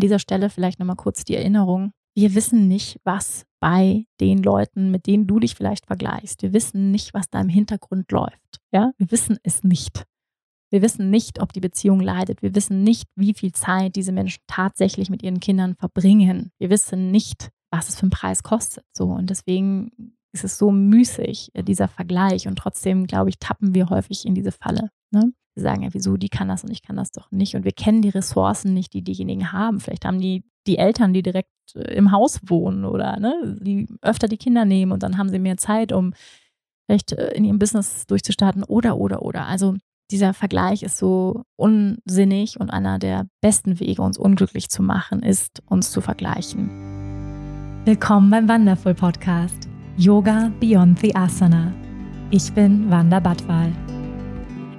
An dieser Stelle vielleicht nochmal kurz die Erinnerung. Wir wissen nicht, was bei den Leuten, mit denen du dich vielleicht vergleichst. Wir wissen nicht, was da im Hintergrund läuft. Ja, wir wissen es nicht. Wir wissen nicht, ob die Beziehung leidet. Wir wissen nicht, wie viel Zeit diese Menschen tatsächlich mit ihren Kindern verbringen. Wir wissen nicht, was es für einen Preis kostet. So und deswegen ist es so müßig, äh, dieser Vergleich. Und trotzdem, glaube ich, tappen wir häufig in diese Falle. Ne? Wir sagen ja, wieso, die kann das und ich kann das doch nicht. Und wir kennen die Ressourcen nicht, die diejenigen haben. Vielleicht haben die die Eltern, die direkt äh, im Haus wohnen oder ne, die öfter die Kinder nehmen und dann haben sie mehr Zeit, um vielleicht äh, in ihrem Business durchzustarten oder, oder, oder. Also dieser Vergleich ist so unsinnig und einer der besten Wege, uns unglücklich zu machen, ist, uns zu vergleichen. Willkommen beim Wonderful Podcast Yoga Beyond the Asana. Ich bin Wanda Badwal.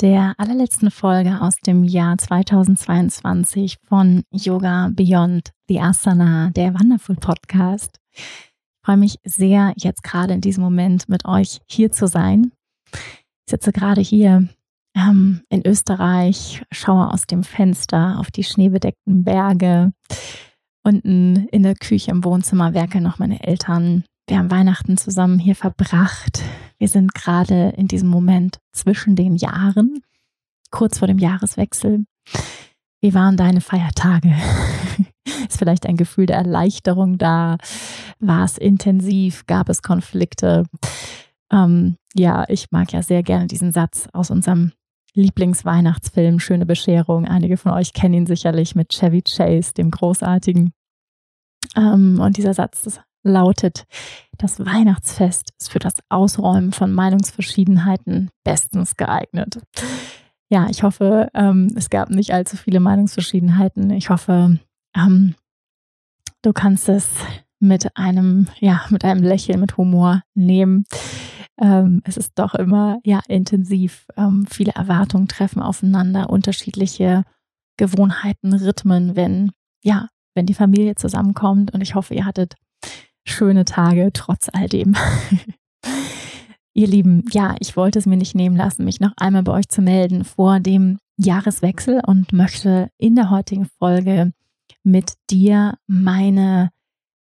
der allerletzten Folge aus dem Jahr 2022 von Yoga Beyond the Asana, der Wonderful Podcast. Ich freue mich sehr, jetzt gerade in diesem Moment mit euch hier zu sein. Ich sitze gerade hier ähm, in Österreich, schaue aus dem Fenster auf die schneebedeckten Berge. Unten in der Küche im Wohnzimmer werkeln noch meine Eltern. Wir haben Weihnachten zusammen hier verbracht. Wir sind gerade in diesem Moment zwischen den Jahren, kurz vor dem Jahreswechsel. Wie waren deine Feiertage? Ist vielleicht ein Gefühl der Erleichterung da? War es intensiv? Gab es Konflikte? Ähm, ja, ich mag ja sehr gerne diesen Satz aus unserem Lieblingsweihnachtsfilm Schöne Bescherung. Einige von euch kennen ihn sicherlich mit Chevy Chase, dem großartigen. Ähm, und dieser Satz lautet, das Weihnachtsfest ist für das Ausräumen von Meinungsverschiedenheiten bestens geeignet. Ja, ich hoffe, ähm, es gab nicht allzu viele Meinungsverschiedenheiten. Ich hoffe, ähm, du kannst es mit einem, ja, mit einem Lächeln, mit Humor nehmen. Ähm, es ist doch immer, ja, intensiv. Ähm, viele Erwartungen treffen aufeinander, unterschiedliche Gewohnheiten, Rhythmen, wenn, ja, wenn die Familie zusammenkommt. Und ich hoffe, ihr hattet schöne Tage trotz all dem. Ihr Lieben, ja, ich wollte es mir nicht nehmen lassen, mich noch einmal bei euch zu melden vor dem Jahreswechsel und möchte in der heutigen Folge mit dir meine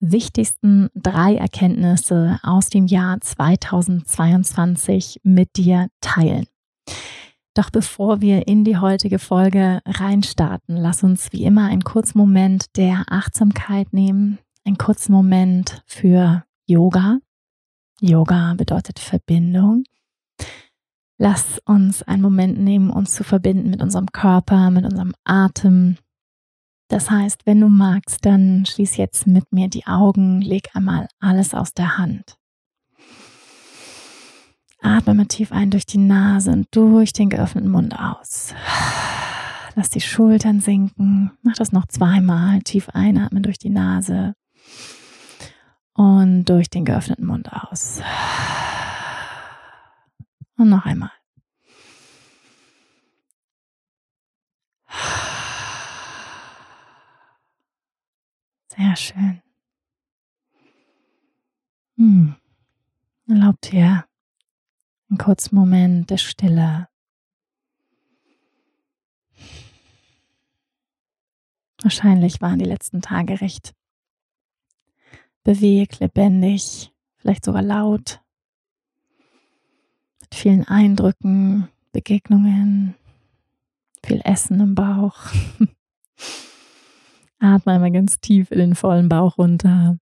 wichtigsten drei Erkenntnisse aus dem Jahr 2022 mit dir teilen. Doch bevor wir in die heutige Folge reinstarten, lass uns wie immer einen kurzen Moment der Achtsamkeit nehmen, einen kurzen Moment für Yoga. Yoga bedeutet Verbindung. Lass uns einen Moment nehmen, uns zu verbinden mit unserem Körper, mit unserem Atem. Das heißt, wenn du magst, dann schließ jetzt mit mir die Augen, leg einmal alles aus der Hand. Atme mal tief ein durch die Nase und durch den geöffneten Mund aus. Lass die Schultern sinken. Mach das noch zweimal. Tief einatmen durch die Nase und durch den geöffneten Mund aus. Und noch einmal. Sehr schön. Hm. Erlaubt dir einen kurzen Moment der Stille. Wahrscheinlich waren die letzten Tage recht bewegt, lebendig, vielleicht sogar laut, mit vielen Eindrücken, Begegnungen, viel Essen im Bauch. Atme einmal ganz tief in den vollen Bauch runter.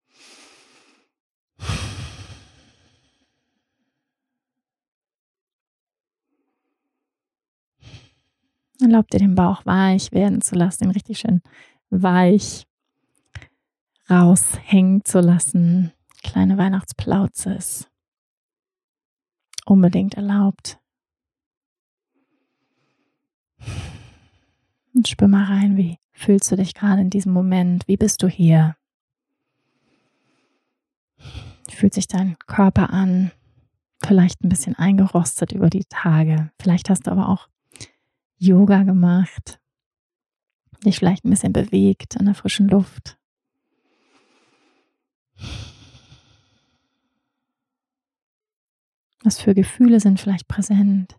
Erlaub dir den Bauch weich werden zu lassen, ihn richtig schön weich raushängen zu lassen. Kleine Weihnachtsplauze ist unbedingt erlaubt. Und spür mal rein, wie fühlst du dich gerade in diesem Moment? Wie bist du hier? Fühlt sich dein Körper an? Vielleicht ein bisschen eingerostet über die Tage. Vielleicht hast du aber auch Yoga gemacht, dich vielleicht ein bisschen bewegt in der frischen Luft. Was für Gefühle sind vielleicht präsent?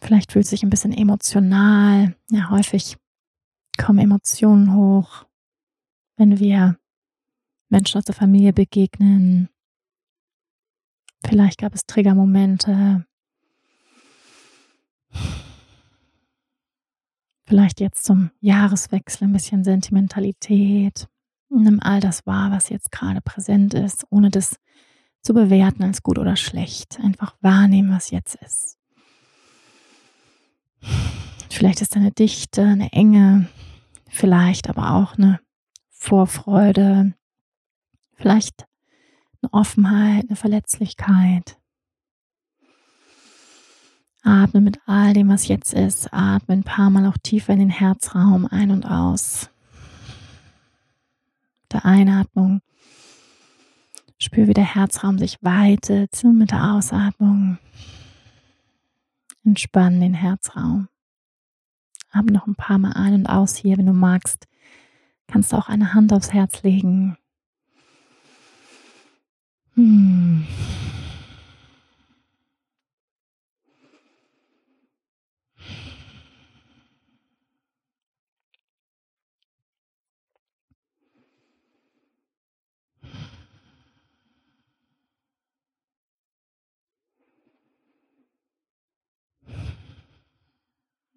Vielleicht fühlt sich ein bisschen emotional. Ja, häufig kommen Emotionen hoch, wenn wir Menschen aus der Familie begegnen. Vielleicht gab es Triggermomente. Vielleicht jetzt zum Jahreswechsel ein bisschen Sentimentalität. Nimm all das wahr, was jetzt gerade präsent ist, ohne das zu bewerten als gut oder schlecht. Einfach wahrnehmen, was jetzt ist. Vielleicht ist eine Dichte, eine Enge, vielleicht aber auch eine Vorfreude, vielleicht eine Offenheit, eine Verletzlichkeit. Atme mit all dem, was jetzt ist. Atme ein paar Mal auch tiefer in den Herzraum ein und aus. Der Einatmung Spür, wie der Herzraum sich weitet mit der Ausatmung. Entspann den Herzraum. Atme noch ein paar Mal ein und aus hier, wenn du magst. Kannst du auch eine Hand aufs Herz legen. Hm.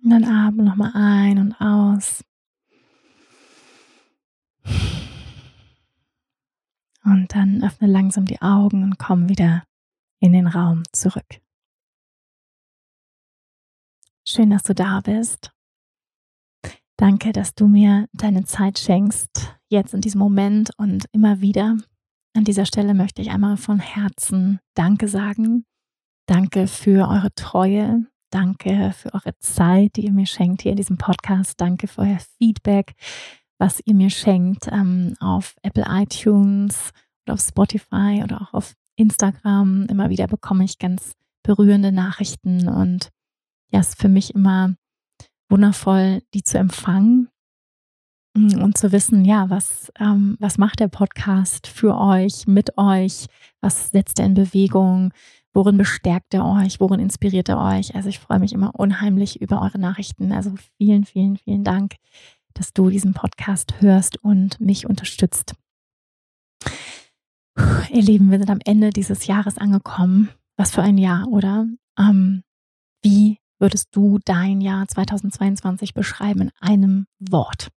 Und dann atme nochmal ein und aus. Und dann öffne langsam die Augen und komm wieder in den Raum zurück. Schön, dass du da bist. Danke, dass du mir deine Zeit schenkst, jetzt in diesem Moment und immer wieder. An dieser Stelle möchte ich einmal von Herzen Danke sagen. Danke für eure Treue, Danke für eure Zeit, die ihr mir schenkt hier in diesem Podcast. Danke für euer Feedback, was ihr mir schenkt ähm, auf Apple iTunes oder auf Spotify oder auch auf Instagram. Immer wieder bekomme ich ganz berührende Nachrichten und ja, es ist für mich immer wundervoll, die zu empfangen mm, und zu wissen, ja, was, ähm, was macht der Podcast für euch, mit euch, was setzt er in Bewegung, Worin bestärkt er euch? Worin inspiriert er euch? Also ich freue mich immer unheimlich über eure Nachrichten. Also vielen, vielen, vielen Dank, dass du diesen Podcast hörst und mich unterstützt. Ihr Lieben, wir sind am Ende dieses Jahres angekommen. Was für ein Jahr, oder? Ähm, wie würdest du dein Jahr 2022 beschreiben in einem Wort?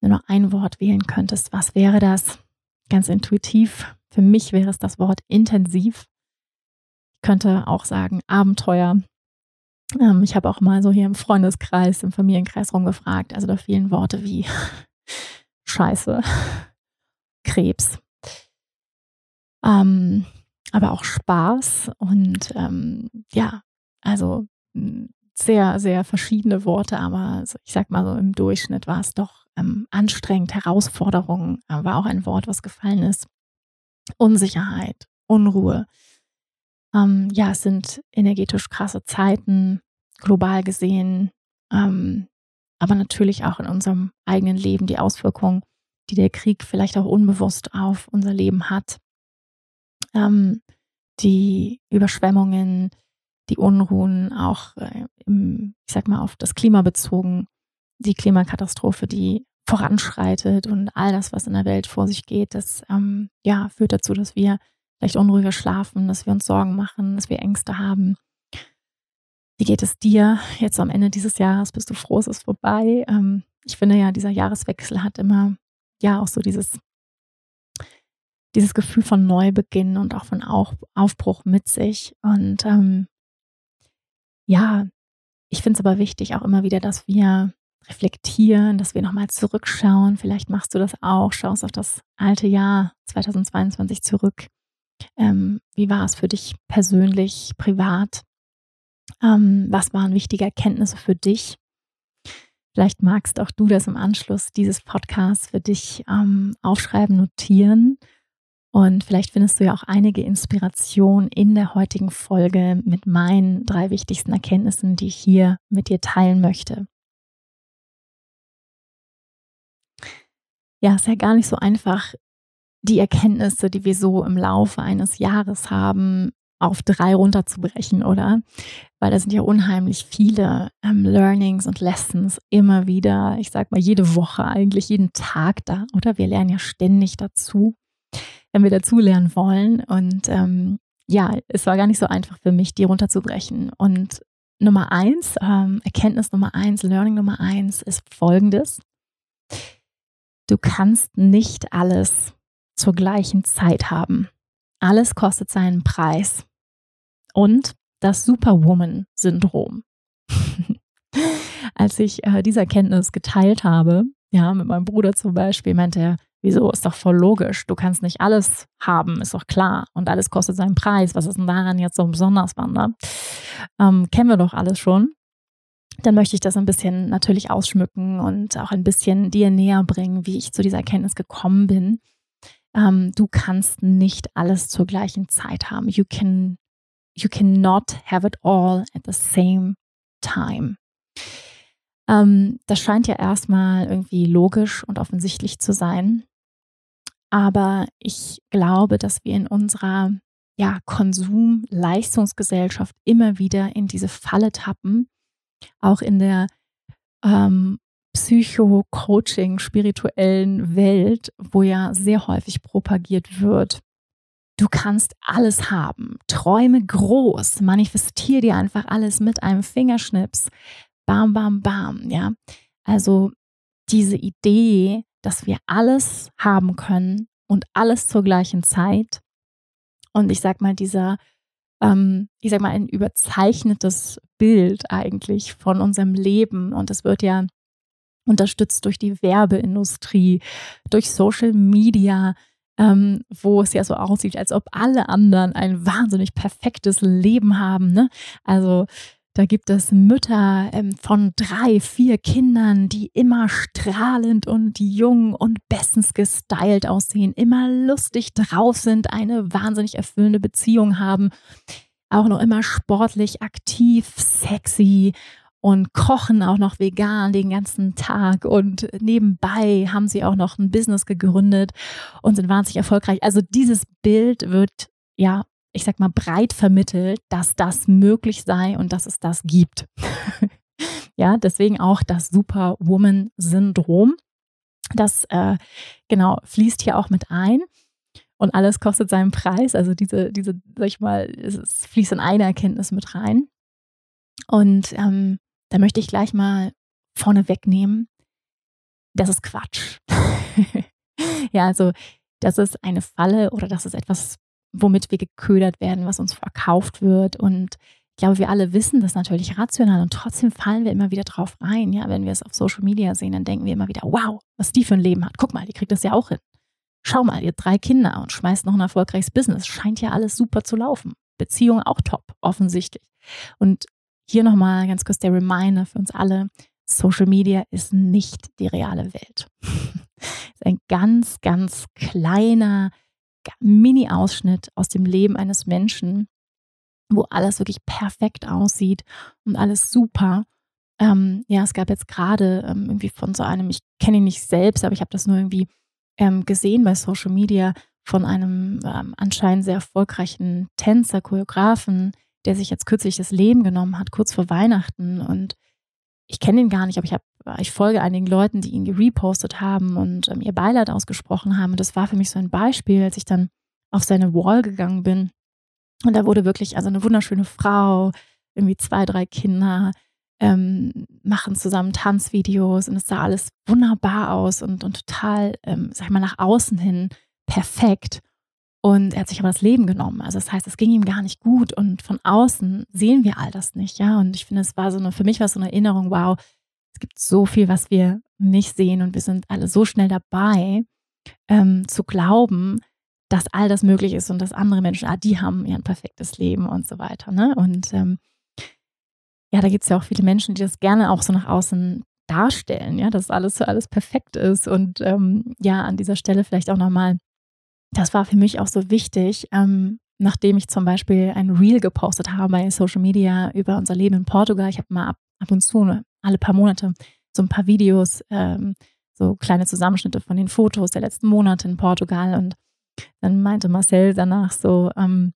Wenn du nur ein Wort wählen könntest, was wäre das? Ganz intuitiv. Für mich wäre es das Wort intensiv könnte auch sagen Abenteuer. Ähm, ich habe auch mal so hier im Freundeskreis, im Familienkreis rumgefragt. Also da vielen Worte wie Scheiße, Krebs, ähm, aber auch Spaß und ähm, ja, also hm, sehr, sehr verschiedene Worte, aber ich sag mal so im Durchschnitt war es doch ähm, anstrengend. Herausforderung äh, war auch ein Wort, was gefallen ist. Unsicherheit, Unruhe, ähm, ja, es sind energetisch krasse Zeiten, global gesehen, ähm, aber natürlich auch in unserem eigenen Leben die Auswirkungen, die der Krieg vielleicht auch unbewusst auf unser Leben hat. Ähm, die Überschwemmungen, die Unruhen, auch äh, im, ich sag mal, auf das Klima bezogen, die Klimakatastrophe, die voranschreitet und all das, was in der Welt vor sich geht, das ähm, ja, führt dazu, dass wir vielleicht unruhiger schlafen, dass wir uns Sorgen machen, dass wir Ängste haben. Wie geht es dir jetzt am Ende dieses Jahres? Bist du froh, es ist vorbei? Ähm, ich finde ja, dieser Jahreswechsel hat immer ja auch so dieses, dieses Gefühl von Neubeginn und auch von Aufbruch mit sich. Und ähm, ja, ich finde es aber wichtig auch immer wieder, dass wir reflektieren, dass wir nochmal zurückschauen. Vielleicht machst du das auch, schaust auf das alte Jahr 2022 zurück ähm, wie war es für dich persönlich, privat? Ähm, was waren wichtige Erkenntnisse für dich? Vielleicht magst auch du das im Anschluss dieses Podcasts für dich ähm, aufschreiben, notieren. Und vielleicht findest du ja auch einige Inspirationen in der heutigen Folge mit meinen drei wichtigsten Erkenntnissen, die ich hier mit dir teilen möchte. Ja, ist ja gar nicht so einfach, die Erkenntnisse, die wir so im Laufe eines Jahres haben, auf drei runterzubrechen, oder? Weil da sind ja unheimlich viele ähm, Learnings und Lessons immer wieder, ich sag mal, jede Woche, eigentlich jeden Tag da, oder? Wir lernen ja ständig dazu, wenn wir dazu lernen wollen. Und ähm, ja, es war gar nicht so einfach für mich, die runterzubrechen. Und Nummer eins, ähm, Erkenntnis Nummer eins, Learning Nummer eins ist folgendes. Du kannst nicht alles zur gleichen Zeit haben. Alles kostet seinen Preis. Und das Superwoman-Syndrom. Als ich äh, diese Erkenntnis geteilt habe, ja, mit meinem Bruder zum Beispiel, meinte er, wieso, ist doch voll logisch. Du kannst nicht alles haben, ist doch klar. Und alles kostet seinen Preis. Was ist denn daran jetzt so besonders, Wanda? Ähm, kennen wir doch alles schon. Dann möchte ich das ein bisschen natürlich ausschmücken und auch ein bisschen dir näher bringen, wie ich zu dieser Erkenntnis gekommen bin ähm, du kannst nicht alles zur gleichen Zeit haben. You can, you cannot have it all at the same time. Ähm, das scheint ja erstmal irgendwie logisch und offensichtlich zu sein. Aber ich glaube, dass wir in unserer ja, Konsum-Leistungsgesellschaft immer wieder in diese Falle tappen, auch in der ähm, Psycho-Coaching, spirituellen Welt, wo ja sehr häufig propagiert wird. Du kannst alles haben. Träume groß. Manifestier dir einfach alles mit einem Fingerschnips. Bam, bam, bam. Ja. Also diese Idee, dass wir alles haben können und alles zur gleichen Zeit. Und ich sag mal, dieser, ähm, ich sag mal, ein überzeichnetes Bild eigentlich von unserem Leben. Und es wird ja unterstützt durch die Werbeindustrie, durch Social Media, ähm, wo es ja so aussieht, als ob alle anderen ein wahnsinnig perfektes Leben haben. Ne? Also da gibt es Mütter ähm, von drei, vier Kindern, die immer strahlend und jung und bestens gestylt aussehen, immer lustig drauf sind, eine wahnsinnig erfüllende Beziehung haben, auch noch immer sportlich aktiv, sexy und kochen auch noch vegan den ganzen Tag und nebenbei haben sie auch noch ein Business gegründet und sind wahnsinnig erfolgreich. Also dieses Bild wird ja, ich sag mal, breit vermittelt, dass das möglich sei und dass es das gibt. ja, deswegen auch das Superwoman-Syndrom. Das äh, genau fließt hier auch mit ein und alles kostet seinen Preis. Also diese, diese, sag ich mal, es fließt in eine Erkenntnis mit rein. Und ähm, da möchte ich gleich mal vorne wegnehmen. Das ist Quatsch. ja, also das ist eine Falle oder das ist etwas, womit wir geködert werden, was uns verkauft wird. Und ich glaube, wir alle wissen das natürlich rational und trotzdem fallen wir immer wieder drauf rein. Ja, wenn wir es auf Social Media sehen, dann denken wir immer wieder, wow, was die für ein Leben hat. Guck mal, die kriegt das ja auch hin. Schau mal, ihr drei Kinder und schmeißt noch ein erfolgreiches Business. Scheint ja alles super zu laufen. Beziehung auch top, offensichtlich. Und hier nochmal ganz kurz der Reminder für uns alle. Social Media ist nicht die reale Welt. ist ein ganz, ganz kleiner Mini-Ausschnitt aus dem Leben eines Menschen, wo alles wirklich perfekt aussieht und alles super. Ähm, ja, es gab jetzt gerade ähm, irgendwie von so einem, ich kenne ihn nicht selbst, aber ich habe das nur irgendwie ähm, gesehen bei Social Media von einem ähm, anscheinend sehr erfolgreichen Tänzer, Choreografen, der sich jetzt kürzlich das Leben genommen hat, kurz vor Weihnachten. Und ich kenne ihn gar nicht, aber ich, hab, ich folge einigen Leuten, die ihn gerepostet haben und ähm, ihr Beileid ausgesprochen haben. Und das war für mich so ein Beispiel, als ich dann auf seine Wall gegangen bin. Und da wurde wirklich, also eine wunderschöne Frau, irgendwie zwei, drei Kinder, ähm, machen zusammen Tanzvideos und es sah alles wunderbar aus und, und total, ähm, sag ich mal, nach außen hin perfekt. Und er hat sich aber das Leben genommen. Also das heißt, es ging ihm gar nicht gut. Und von außen sehen wir all das nicht, ja. Und ich finde, es war so eine, für mich war es so eine Erinnerung, wow, es gibt so viel, was wir nicht sehen und wir sind alle so schnell dabei, ähm, zu glauben, dass all das möglich ist und dass andere Menschen, ah, die haben ja ein perfektes Leben und so weiter. Ne? Und ähm, ja, da gibt es ja auch viele Menschen, die das gerne auch so nach außen darstellen, ja, dass alles so alles perfekt ist. Und ähm, ja, an dieser Stelle vielleicht auch nochmal, das war für mich auch so wichtig, ähm, nachdem ich zum Beispiel ein Reel gepostet habe bei Social Media über unser Leben in Portugal. Ich habe mal ab, ab und zu, ne, alle paar Monate, so ein paar Videos, ähm, so kleine Zusammenschnitte von den Fotos der letzten Monate in Portugal. Und dann meinte Marcel danach so, ähm,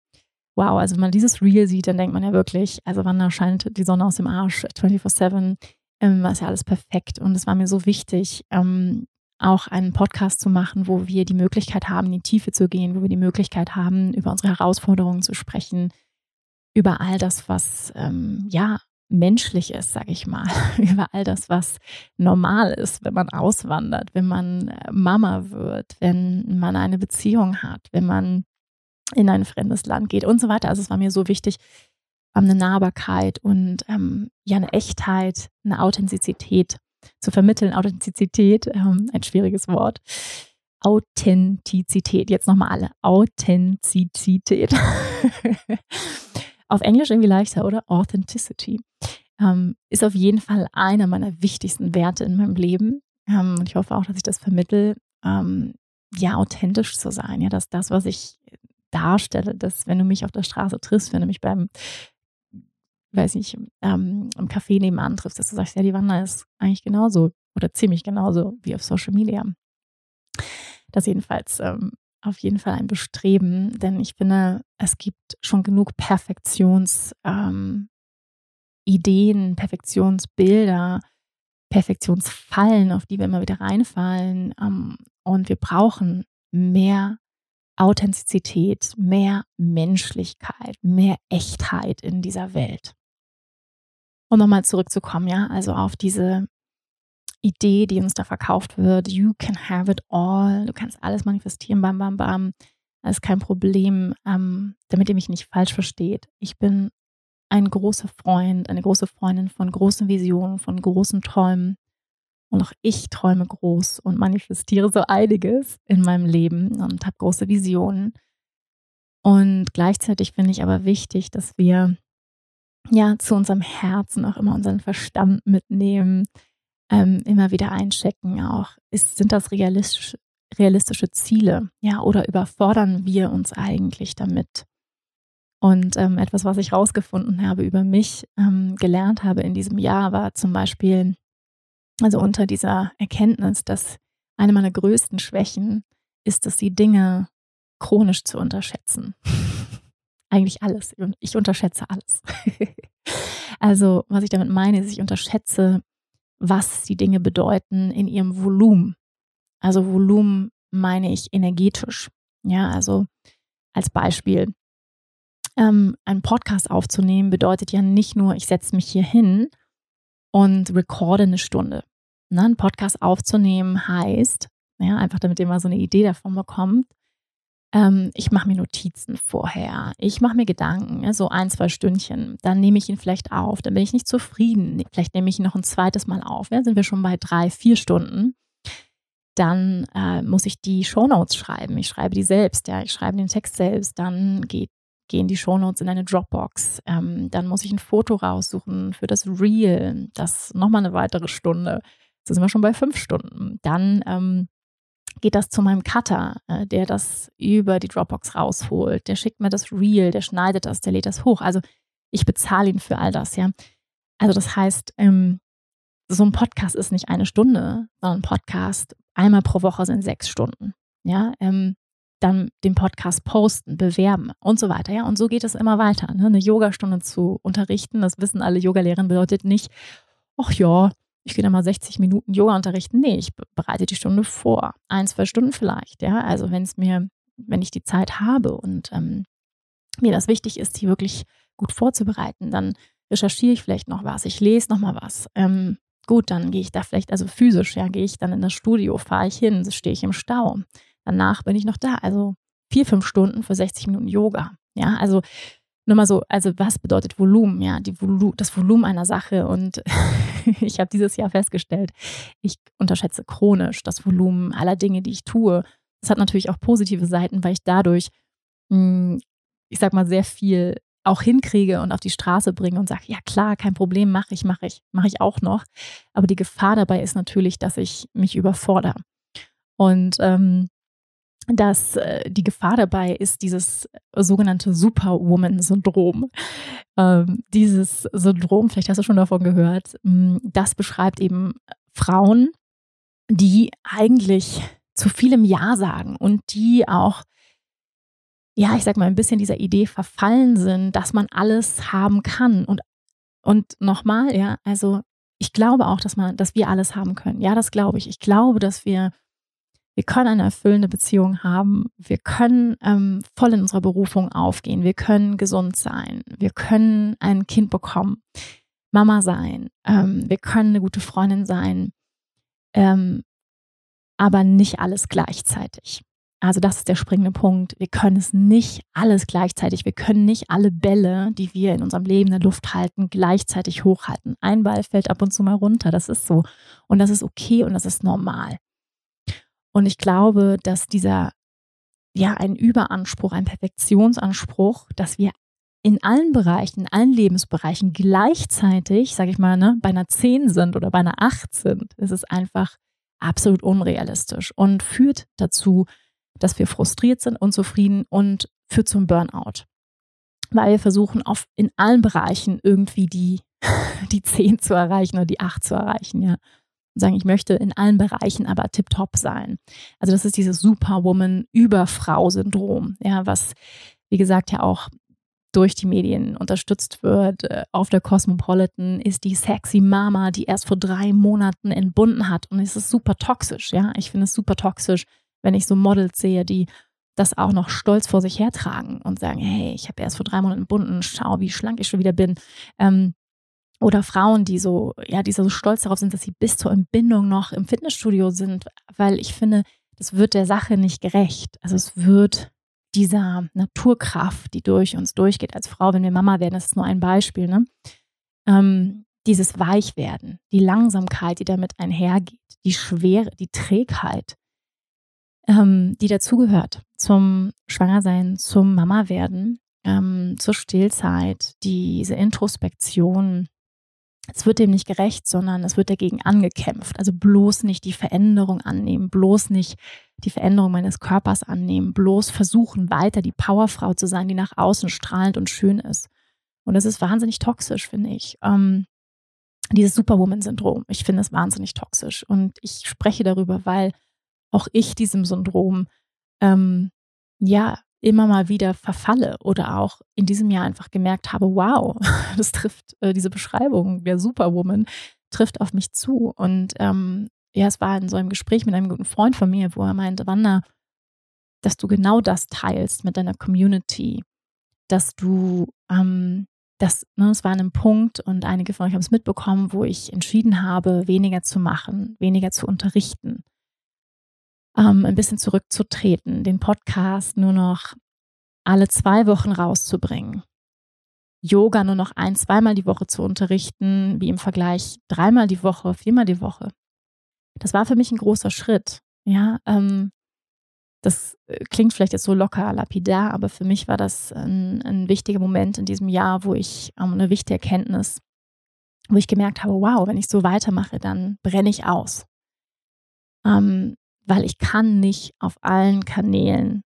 wow, also wenn man dieses Reel sieht, dann denkt man ja wirklich, also wann erscheint die Sonne aus dem Arsch 24-7, ähm, ist ja alles perfekt. Und es war mir so wichtig, ähm, auch einen Podcast zu machen, wo wir die Möglichkeit haben, in die Tiefe zu gehen, wo wir die Möglichkeit haben, über unsere Herausforderungen zu sprechen, über all das, was ähm, ja menschlich ist, sage ich mal, über all das, was normal ist, wenn man auswandert, wenn man äh, Mama wird, wenn man eine Beziehung hat, wenn man in ein fremdes Land geht und so weiter. Also es war mir so wichtig, ähm, eine Nahbarkeit und ähm, ja eine Echtheit, eine Authentizität zu vermitteln. Authentizität, ähm, ein schwieriges Wort. Authentizität. Jetzt nochmal alle. Authentizität. auf Englisch irgendwie leichter, oder? Authenticity. Ähm, ist auf jeden Fall einer meiner wichtigsten Werte in meinem Leben. Ähm, und ich hoffe auch, dass ich das vermittel, ähm, ja, authentisch zu sein. Ja, dass das, was ich darstelle, dass wenn du mich auf der Straße triffst, wenn du mich beim, weiß nicht, ähm, im Café nebenan triffst, dass du sagst, ja, die Wanda ist eigentlich genauso oder ziemlich genauso wie auf Social Media. Das jedenfalls ähm, auf jeden Fall ein Bestreben, denn ich finde, es gibt schon genug Perfektionsideen, ähm, Perfektionsbilder, Perfektionsfallen, auf die wir immer wieder reinfallen. Ähm, und wir brauchen mehr Authentizität, mehr Menschlichkeit, mehr Echtheit in dieser Welt. Um nochmal zurückzukommen, ja, also auf diese Idee, die uns da verkauft wird, you can have it all, du kannst alles manifestieren, bam, bam, bam, das ist kein Problem, ähm, damit ihr mich nicht falsch versteht. Ich bin ein großer Freund, eine große Freundin von großen Visionen, von großen Träumen, und auch ich träume groß und manifestiere so einiges in meinem Leben und habe große Visionen. Und gleichzeitig finde ich aber wichtig, dass wir ja zu unserem Herzen auch immer unseren Verstand mitnehmen, ähm, immer wieder einchecken. Auch ist, sind das realistisch, realistische Ziele, ja, oder überfordern wir uns eigentlich damit? Und ähm, etwas, was ich herausgefunden habe über mich, ähm, gelernt habe in diesem Jahr, war zum Beispiel also unter dieser Erkenntnis, dass eine meiner größten Schwächen ist es, die Dinge chronisch zu unterschätzen. Eigentlich alles. Ich unterschätze alles. also, was ich damit meine, ist, ich unterschätze, was die Dinge bedeuten in ihrem Volumen. Also Volumen meine ich energetisch. Ja, also als Beispiel, ähm, einen Podcast aufzunehmen bedeutet ja nicht nur, ich setze mich hier hin und recorde eine Stunde. Ne, einen Podcast aufzunehmen heißt, ja, einfach damit ihr mal so eine Idee davon bekommt, ähm, ich mache mir Notizen vorher, ich mache mir Gedanken, ja, so ein, zwei Stündchen, dann nehme ich ihn vielleicht auf, dann bin ich nicht zufrieden, vielleicht nehme ich ihn noch ein zweites Mal auf, ja, sind wir schon bei drei, vier Stunden. Dann äh, muss ich die Shownotes schreiben. Ich schreibe die selbst, ja, ich schreibe den Text selbst. Dann geht gehen die Shownotes in eine Dropbox. Ähm, dann muss ich ein Foto raussuchen für das Reel. Das nochmal eine weitere Stunde. So sind wir schon bei fünf Stunden. Dann ähm, geht das zu meinem Cutter, äh, der das über die Dropbox rausholt. Der schickt mir das Reel, der schneidet das, der lädt das hoch. Also ich bezahle ihn für all das, ja. Also das heißt, ähm, so ein Podcast ist nicht eine Stunde, sondern ein Podcast einmal pro Woche sind sechs Stunden. Ja, ähm, dann den Podcast posten, bewerben und so weiter. Ja, und so geht es immer weiter. Ne? Eine Yogastunde zu unterrichten, das wissen alle Yogalehrerinnen, bedeutet nicht, ach ja, ich gehe da mal 60 Minuten Yoga unterrichten. Nee, ich bereite die Stunde vor. Ein, zwei Stunden vielleicht. Ja, also wenn es mir, wenn ich die Zeit habe und ähm, mir das wichtig ist, die wirklich gut vorzubereiten, dann recherchiere ich vielleicht noch was, ich lese noch mal was. Ähm, gut, dann gehe ich da vielleicht, also physisch, ja, gehe ich dann in das Studio, fahre ich hin, stehe ich im Stau. Danach bin ich noch da. Also vier, fünf Stunden für 60 Minuten Yoga. Ja, also nur mal so, also was bedeutet Volumen? Ja, Volu das Volumen einer Sache. Und ich habe dieses Jahr festgestellt, ich unterschätze chronisch das Volumen aller Dinge, die ich tue. Das hat natürlich auch positive Seiten, weil ich dadurch, hm, ich sag mal, sehr viel auch hinkriege und auf die Straße bringe und sage, ja klar, kein Problem, mache ich, mache ich, mache ich auch noch. Aber die Gefahr dabei ist natürlich, dass ich mich überfordere. Und ähm, dass äh, die Gefahr dabei ist dieses sogenannte Superwoman-Syndrom. Ähm, dieses Syndrom, vielleicht hast du schon davon gehört, hm, das beschreibt eben Frauen, die eigentlich zu vielem Ja sagen und die auch, ja, ich sag mal, ein bisschen dieser Idee verfallen sind, dass man alles haben kann. Und, und nochmal, ja, also ich glaube auch, dass man, dass wir alles haben können. Ja, das glaube ich. Ich glaube, dass wir wir können eine erfüllende Beziehung haben. Wir können ähm, voll in unserer Berufung aufgehen. Wir können gesund sein. Wir können ein Kind bekommen, Mama sein. Ähm, wir können eine gute Freundin sein. Ähm, aber nicht alles gleichzeitig. Also das ist der springende Punkt. Wir können es nicht alles gleichzeitig. Wir können nicht alle Bälle, die wir in unserem Leben in der Luft halten, gleichzeitig hochhalten. Ein Ball fällt ab und zu mal runter. Das ist so. Und das ist okay und das ist normal. Und ich glaube, dass dieser, ja, ein Überanspruch, ein Perfektionsanspruch, dass wir in allen Bereichen, in allen Lebensbereichen gleichzeitig, sage ich mal, ne, bei einer 10 sind oder bei einer 8 sind, ist es einfach absolut unrealistisch und führt dazu, dass wir frustriert sind, unzufrieden und führt zum Burnout. Weil wir versuchen, auf, in allen Bereichen irgendwie die, die 10 zu erreichen oder die 8 zu erreichen, ja sagen, ich möchte in allen Bereichen aber tiptop sein. Also das ist dieses Superwoman-Überfrau-Syndrom, ja, was, wie gesagt, ja auch durch die Medien unterstützt wird. Äh, auf der Cosmopolitan ist die sexy Mama, die erst vor drei Monaten entbunden hat. Und es ist super toxisch, ja. Ich finde es super toxisch, wenn ich so Models sehe, die das auch noch stolz vor sich hertragen und sagen, hey, ich habe erst vor drei Monaten entbunden, schau, wie schlank ich schon wieder bin. Ähm, oder Frauen, die so, ja, die so stolz darauf sind, dass sie bis zur Entbindung noch im Fitnessstudio sind, weil ich finde, das wird der Sache nicht gerecht. Also es wird dieser Naturkraft, die durch uns durchgeht als Frau, wenn wir Mama werden, das ist nur ein Beispiel, ne? Ähm, dieses Weichwerden, die Langsamkeit, die damit einhergeht, die Schwere, die Trägheit, ähm, die dazugehört zum Schwangersein, zum Mama werden, ähm, zur Stillzeit, diese Introspektion, es wird dem nicht gerecht, sondern es wird dagegen angekämpft. Also bloß nicht die Veränderung annehmen, bloß nicht die Veränderung meines Körpers annehmen, bloß versuchen weiter die Powerfrau zu sein, die nach außen strahlend und schön ist. Und das ist wahnsinnig toxisch, finde ich. Ähm, dieses Superwoman-Syndrom, ich finde es wahnsinnig toxisch. Und ich spreche darüber, weil auch ich diesem Syndrom ähm, ja immer mal wieder verfalle oder auch in diesem Jahr einfach gemerkt habe, wow, das trifft äh, diese Beschreibung der Superwoman trifft auf mich zu. Und ähm, ja, es war in so einem Gespräch mit einem guten Freund von mir, wo er meinte, Wanda, dass du genau das teilst mit deiner Community, dass du, ähm, das, ne, es war an einem Punkt und einige von euch haben es mitbekommen, wo ich entschieden habe, weniger zu machen, weniger zu unterrichten ähm, ein bisschen zurückzutreten, den Podcast nur noch alle zwei Wochen rauszubringen, Yoga nur noch ein, zweimal die Woche zu unterrichten, wie im Vergleich dreimal die Woche, viermal die Woche. Das war für mich ein großer Schritt. Ja, ähm, das äh, klingt vielleicht jetzt so locker, lapidar, aber für mich war das ein, ein wichtiger Moment in diesem Jahr, wo ich ähm, eine wichtige Erkenntnis, wo ich gemerkt habe, wow, wenn ich so weitermache, dann brenne ich aus. Ähm, weil ich kann nicht auf allen Kanälen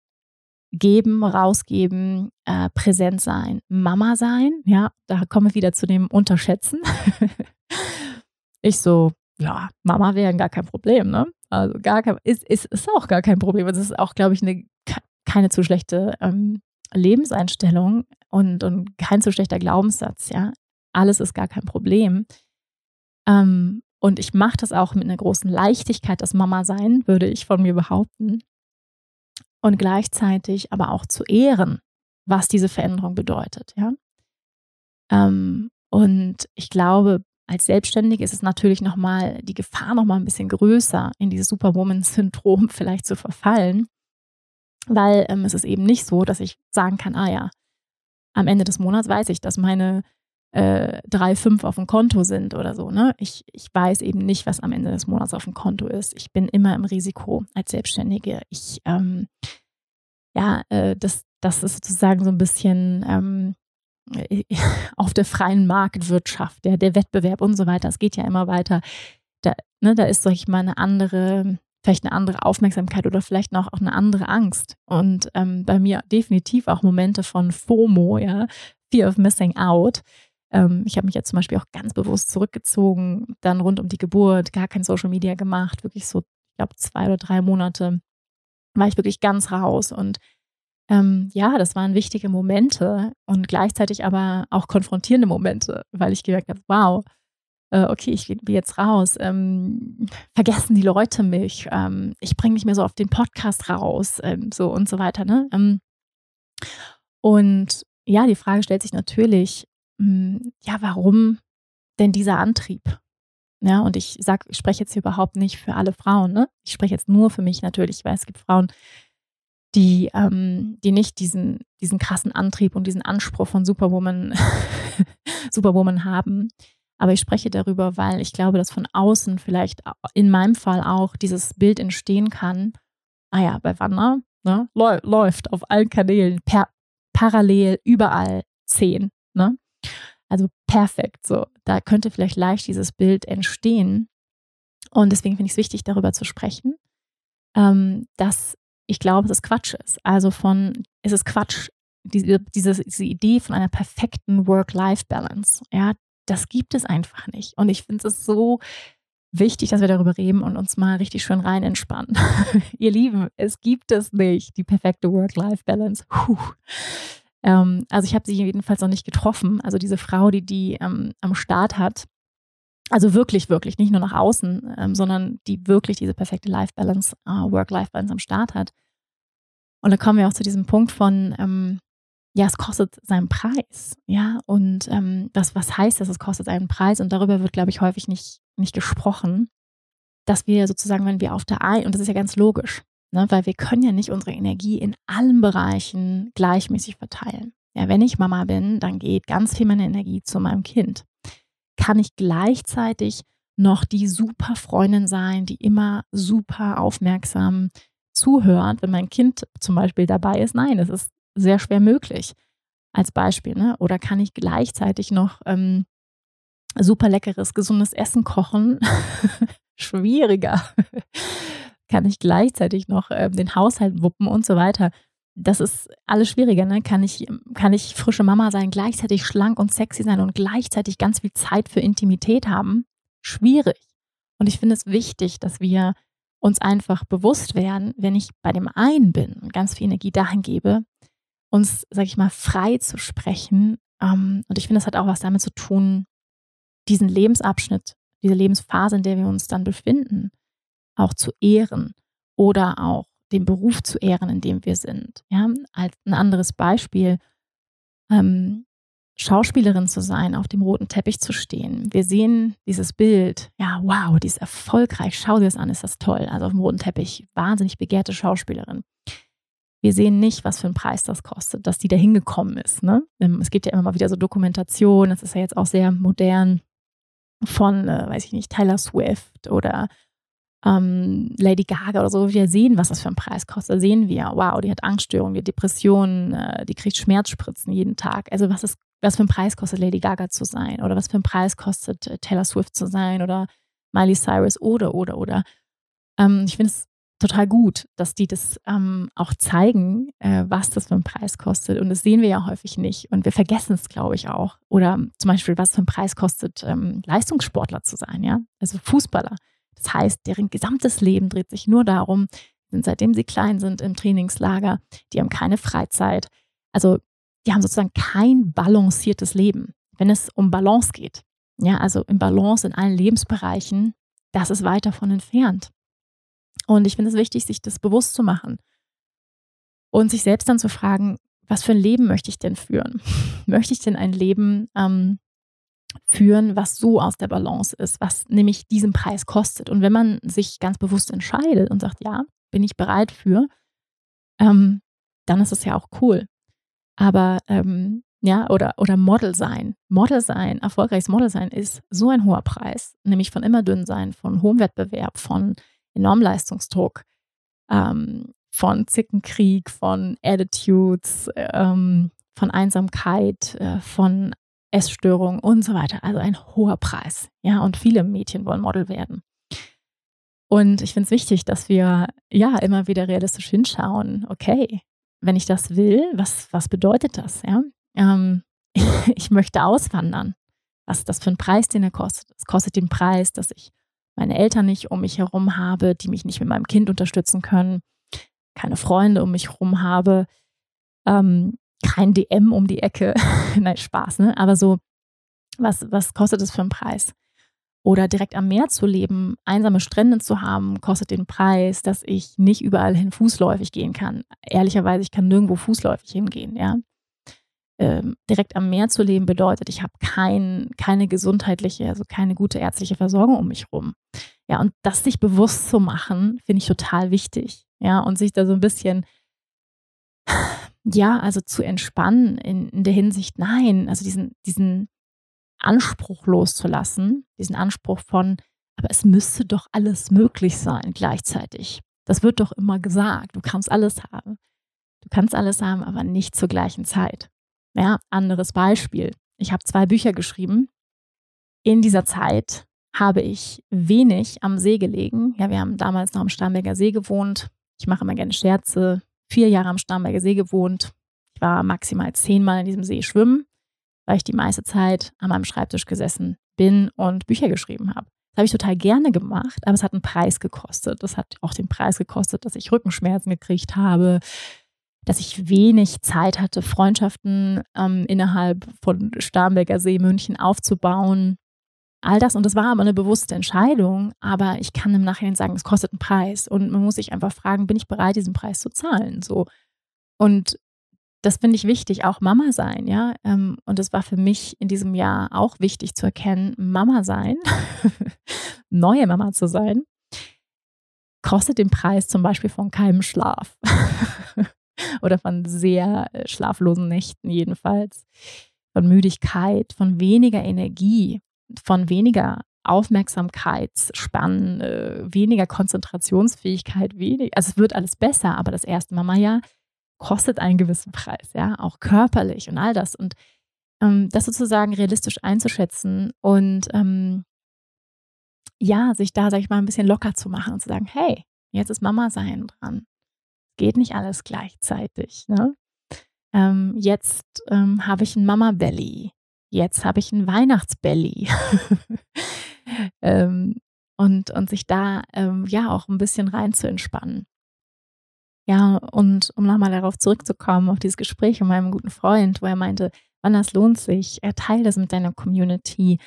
geben, rausgeben, äh, präsent sein, Mama sein. Ja, da komme ich wieder zu dem Unterschätzen. ich so, ja, Mama wäre gar kein Problem, ne? Also gar kein, ist, ist, ist auch gar kein Problem. Es ist auch, glaube ich, eine keine zu schlechte ähm, Lebenseinstellung und, und kein zu schlechter Glaubenssatz, ja. Alles ist gar kein Problem. Ähm, und ich mache das auch mit einer großen Leichtigkeit, das Mama sein, würde ich von mir behaupten. Und gleichzeitig aber auch zu ehren, was diese Veränderung bedeutet, ja. Ähm, und ich glaube, als Selbstständige ist es natürlich nochmal die Gefahr nochmal ein bisschen größer, in dieses Superwoman-Syndrom vielleicht zu verfallen, weil ähm, es ist eben nicht so, dass ich sagen kann, ah ja, am Ende des Monats weiß ich, dass meine äh, drei, fünf auf dem Konto sind oder so. Ne? Ich, ich weiß eben nicht, was am Ende des Monats auf dem Konto ist. Ich bin immer im Risiko als Selbstständige. Ich, ähm, ja, äh, das, das ist sozusagen so ein bisschen, ähm, auf der freien Marktwirtschaft, der, der Wettbewerb und so weiter. Es geht ja immer weiter. Da, ne, da ist, sag ich mal, eine andere, vielleicht eine andere Aufmerksamkeit oder vielleicht noch auch eine andere Angst. Und ähm, bei mir definitiv auch Momente von FOMO, ja, Fear of Missing Out. Ähm, ich habe mich jetzt zum Beispiel auch ganz bewusst zurückgezogen, dann rund um die Geburt, gar kein Social Media gemacht, wirklich so, ich glaube, zwei oder drei Monate war ich wirklich ganz raus und ähm, ja, das waren wichtige Momente und gleichzeitig aber auch konfrontierende Momente, weil ich gemerkt habe, wow, äh, okay, ich gehe jetzt raus, ähm, vergessen die Leute mich, ähm, ich bringe nicht mehr so auf den Podcast raus, ähm, so und so weiter. Ne? Ähm, und ja, die Frage stellt sich natürlich, ja, warum denn dieser Antrieb? Ja, und ich sag, ich spreche jetzt hier überhaupt nicht für alle Frauen, ne? Ich spreche jetzt nur für mich natürlich, weil es gibt Frauen, die, ähm, die nicht diesen, diesen krassen Antrieb und diesen Anspruch von Superwoman, Superwoman haben. Aber ich spreche darüber, weil ich glaube, dass von außen vielleicht in meinem Fall auch dieses Bild entstehen kann. Ah ja, bei Wanda ne, läuft auf allen Kanälen per parallel überall zehn. Ne? Also perfekt. So, da könnte vielleicht leicht dieses Bild entstehen. Und deswegen finde ich es wichtig, darüber zu sprechen, ähm, dass ich glaube, dass es Quatsch ist. Also von, es ist Quatsch, diese, diese, diese Idee von einer perfekten Work-Life-Balance. Ja, das gibt es einfach nicht. Und ich finde es so wichtig, dass wir darüber reden und uns mal richtig schön rein entspannen. Ihr Lieben, es gibt es nicht, die perfekte Work-Life-Balance. Ähm, also ich habe sie jedenfalls noch nicht getroffen. Also diese Frau, die die ähm, am Start hat, also wirklich, wirklich, nicht nur nach außen, ähm, sondern die wirklich diese perfekte Life-Balance, äh, Work-Life-Balance am Start hat. Und da kommen wir auch zu diesem Punkt von, ähm, ja, es kostet seinen Preis, ja, und ähm, das, was heißt das, es kostet einen Preis und darüber wird, glaube ich, häufig nicht, nicht gesprochen, dass wir sozusagen, wenn wir auf der einen, und das ist ja ganz logisch, ne, weil wir können ja nicht unsere Energie in allen Bereichen gleichmäßig verteilen. Ja, wenn ich Mama bin, dann geht ganz viel meine Energie zu meinem Kind kann ich gleichzeitig noch die super Freundin sein, die immer super aufmerksam zuhört, wenn mein Kind zum Beispiel dabei ist. Nein, das ist sehr schwer möglich. Als Beispiel, ne? Oder kann ich gleichzeitig noch ähm, super leckeres, gesundes Essen kochen? Schwieriger. Kann ich gleichzeitig noch äh, den Haushalt wuppen und so weiter? das ist alles schwieriger, ne? Kann ich, kann ich frische Mama sein, gleichzeitig schlank und sexy sein und gleichzeitig ganz viel Zeit für Intimität haben? Schwierig. Und ich finde es wichtig, dass wir uns einfach bewusst werden, wenn ich bei dem einen bin und ganz viel Energie dahin gebe, uns, sag ich mal, frei zu sprechen. Ähm, und ich finde, das hat auch was damit zu tun, diesen Lebensabschnitt, diese Lebensphase, in der wir uns dann befinden, auch zu ehren oder auch den Beruf zu ehren, in dem wir sind. Ja, als ein anderes Beispiel, ähm, Schauspielerin zu sein, auf dem roten Teppich zu stehen. Wir sehen dieses Bild, ja, wow, die ist erfolgreich, schau dir das an, ist das toll. Also auf dem roten Teppich, wahnsinnig begehrte Schauspielerin. Wir sehen nicht, was für einen Preis das kostet, dass die da hingekommen ist. Ne? Ähm, es gibt ja immer mal wieder so Dokumentation, das ist ja jetzt auch sehr modern von, äh, weiß ich nicht, Tyler Swift oder ähm, Lady Gaga oder so, wir sehen, was das für einen Preis kostet. Da sehen wir, wow, die hat Angststörungen, die Depressionen, äh, die kriegt Schmerzspritzen jeden Tag. Also was ist, was für einen Preis kostet Lady Gaga zu sein oder was für einen Preis kostet äh, Taylor Swift zu sein oder Miley Cyrus oder oder oder. Ähm, ich finde es total gut, dass die das ähm, auch zeigen, äh, was das für einen Preis kostet. Und das sehen wir ja häufig nicht. Und wir vergessen es, glaube ich, auch. Oder zum Beispiel, was für einen Preis kostet, ähm, Leistungssportler zu sein, ja. Also Fußballer. Das heißt, deren gesamtes Leben dreht sich nur darum, sind seitdem sie klein sind im Trainingslager, die haben keine Freizeit. Also die haben sozusagen kein balanciertes Leben, wenn es um Balance geht. Ja, also im Balance in allen Lebensbereichen, das ist weit davon entfernt. Und ich finde es wichtig, sich das bewusst zu machen und sich selbst dann zu fragen, was für ein Leben möchte ich denn führen? möchte ich denn ein Leben, ähm, führen, was so aus der Balance ist, was nämlich diesen Preis kostet. Und wenn man sich ganz bewusst entscheidet und sagt, ja, bin ich bereit für, ähm, dann ist es ja auch cool. Aber ähm, ja, oder, oder Model sein. Model sein, erfolgreiches Model sein ist so ein hoher Preis, nämlich von immer dünn sein, von hohem Wettbewerb, von enormem Leistungsdruck, ähm, von Zickenkrieg, von Attitudes, ähm, von Einsamkeit, äh, von Essstörungen und so weiter. Also ein hoher Preis. Ja, und viele Mädchen wollen Model werden. Und ich finde es wichtig, dass wir ja immer wieder realistisch hinschauen. Okay, wenn ich das will, was, was bedeutet das? Ja? Ähm, ich möchte auswandern. Was ist das für ein Preis, den er kostet? Es kostet den Preis, dass ich meine Eltern nicht um mich herum habe, die mich nicht mit meinem Kind unterstützen können, keine Freunde um mich herum habe, ähm, kein DM um die Ecke. Nein, Spaß, ne? Aber so, was, was kostet es für einen Preis? Oder direkt am Meer zu leben, einsame Strände zu haben, kostet den Preis, dass ich nicht überall hin fußläufig gehen kann. Ehrlicherweise, ich kann nirgendwo fußläufig hingehen, ja. Ähm, direkt am Meer zu leben bedeutet, ich habe kein, keine gesundheitliche, also keine gute ärztliche Versorgung um mich rum. Ja, und das sich bewusst zu machen, finde ich total wichtig. Ja, und sich da so ein bisschen, ja, also zu entspannen in, in der Hinsicht, nein, also diesen, diesen Anspruch loszulassen, diesen Anspruch von, aber es müsste doch alles möglich sein gleichzeitig. Das wird doch immer gesagt, du kannst alles haben. Du kannst alles haben, aber nicht zur gleichen Zeit. Ja, anderes Beispiel. Ich habe zwei Bücher geschrieben. In dieser Zeit habe ich wenig am See gelegen. Ja, wir haben damals noch am Starnberger See gewohnt. Ich mache immer gerne Scherze. Vier Jahre am Starnberger See gewohnt. Ich war maximal zehnmal in diesem See schwimmen, weil ich die meiste Zeit an meinem Schreibtisch gesessen bin und Bücher geschrieben habe. Das habe ich total gerne gemacht, aber es hat einen Preis gekostet. Das hat auch den Preis gekostet, dass ich Rückenschmerzen gekriegt habe, dass ich wenig Zeit hatte, Freundschaften ähm, innerhalb von Starnberger See München aufzubauen. All das, und das war aber eine bewusste Entscheidung, aber ich kann im Nachhinein sagen, es kostet einen Preis. Und man muss sich einfach fragen, bin ich bereit, diesen Preis zu zahlen? So. Und das finde ich wichtig, auch Mama sein, ja. Ähm, und es war für mich in diesem Jahr auch wichtig zu erkennen, Mama sein, neue Mama zu sein, kostet den Preis zum Beispiel von keinem Schlaf. oder von sehr äh, schlaflosen Nächten jedenfalls, von Müdigkeit, von weniger Energie, von weniger Aufmerksamkeitsspannen, äh, weniger Konzentrationsfähigkeit, wenig. Also es wird alles besser, aber das erste Mama-Jahr kostet einen gewissen Preis, ja, auch körperlich und all das. Und ähm, das sozusagen realistisch einzuschätzen und ähm, ja, sich da, sag ich mal, ein bisschen locker zu machen und zu sagen, hey, jetzt ist Mama sein dran geht nicht alles gleichzeitig. Ne? Ähm, jetzt ähm, habe ich ein Mama-Belly. Jetzt habe ich ein Weihnachtsbelly. ähm, und, und sich da ähm, ja auch ein bisschen rein zu entspannen. Ja, und um nochmal darauf zurückzukommen, auf dieses Gespräch mit meinem guten Freund, wo er meinte, wann das lohnt sich, er teilt das mit deiner Community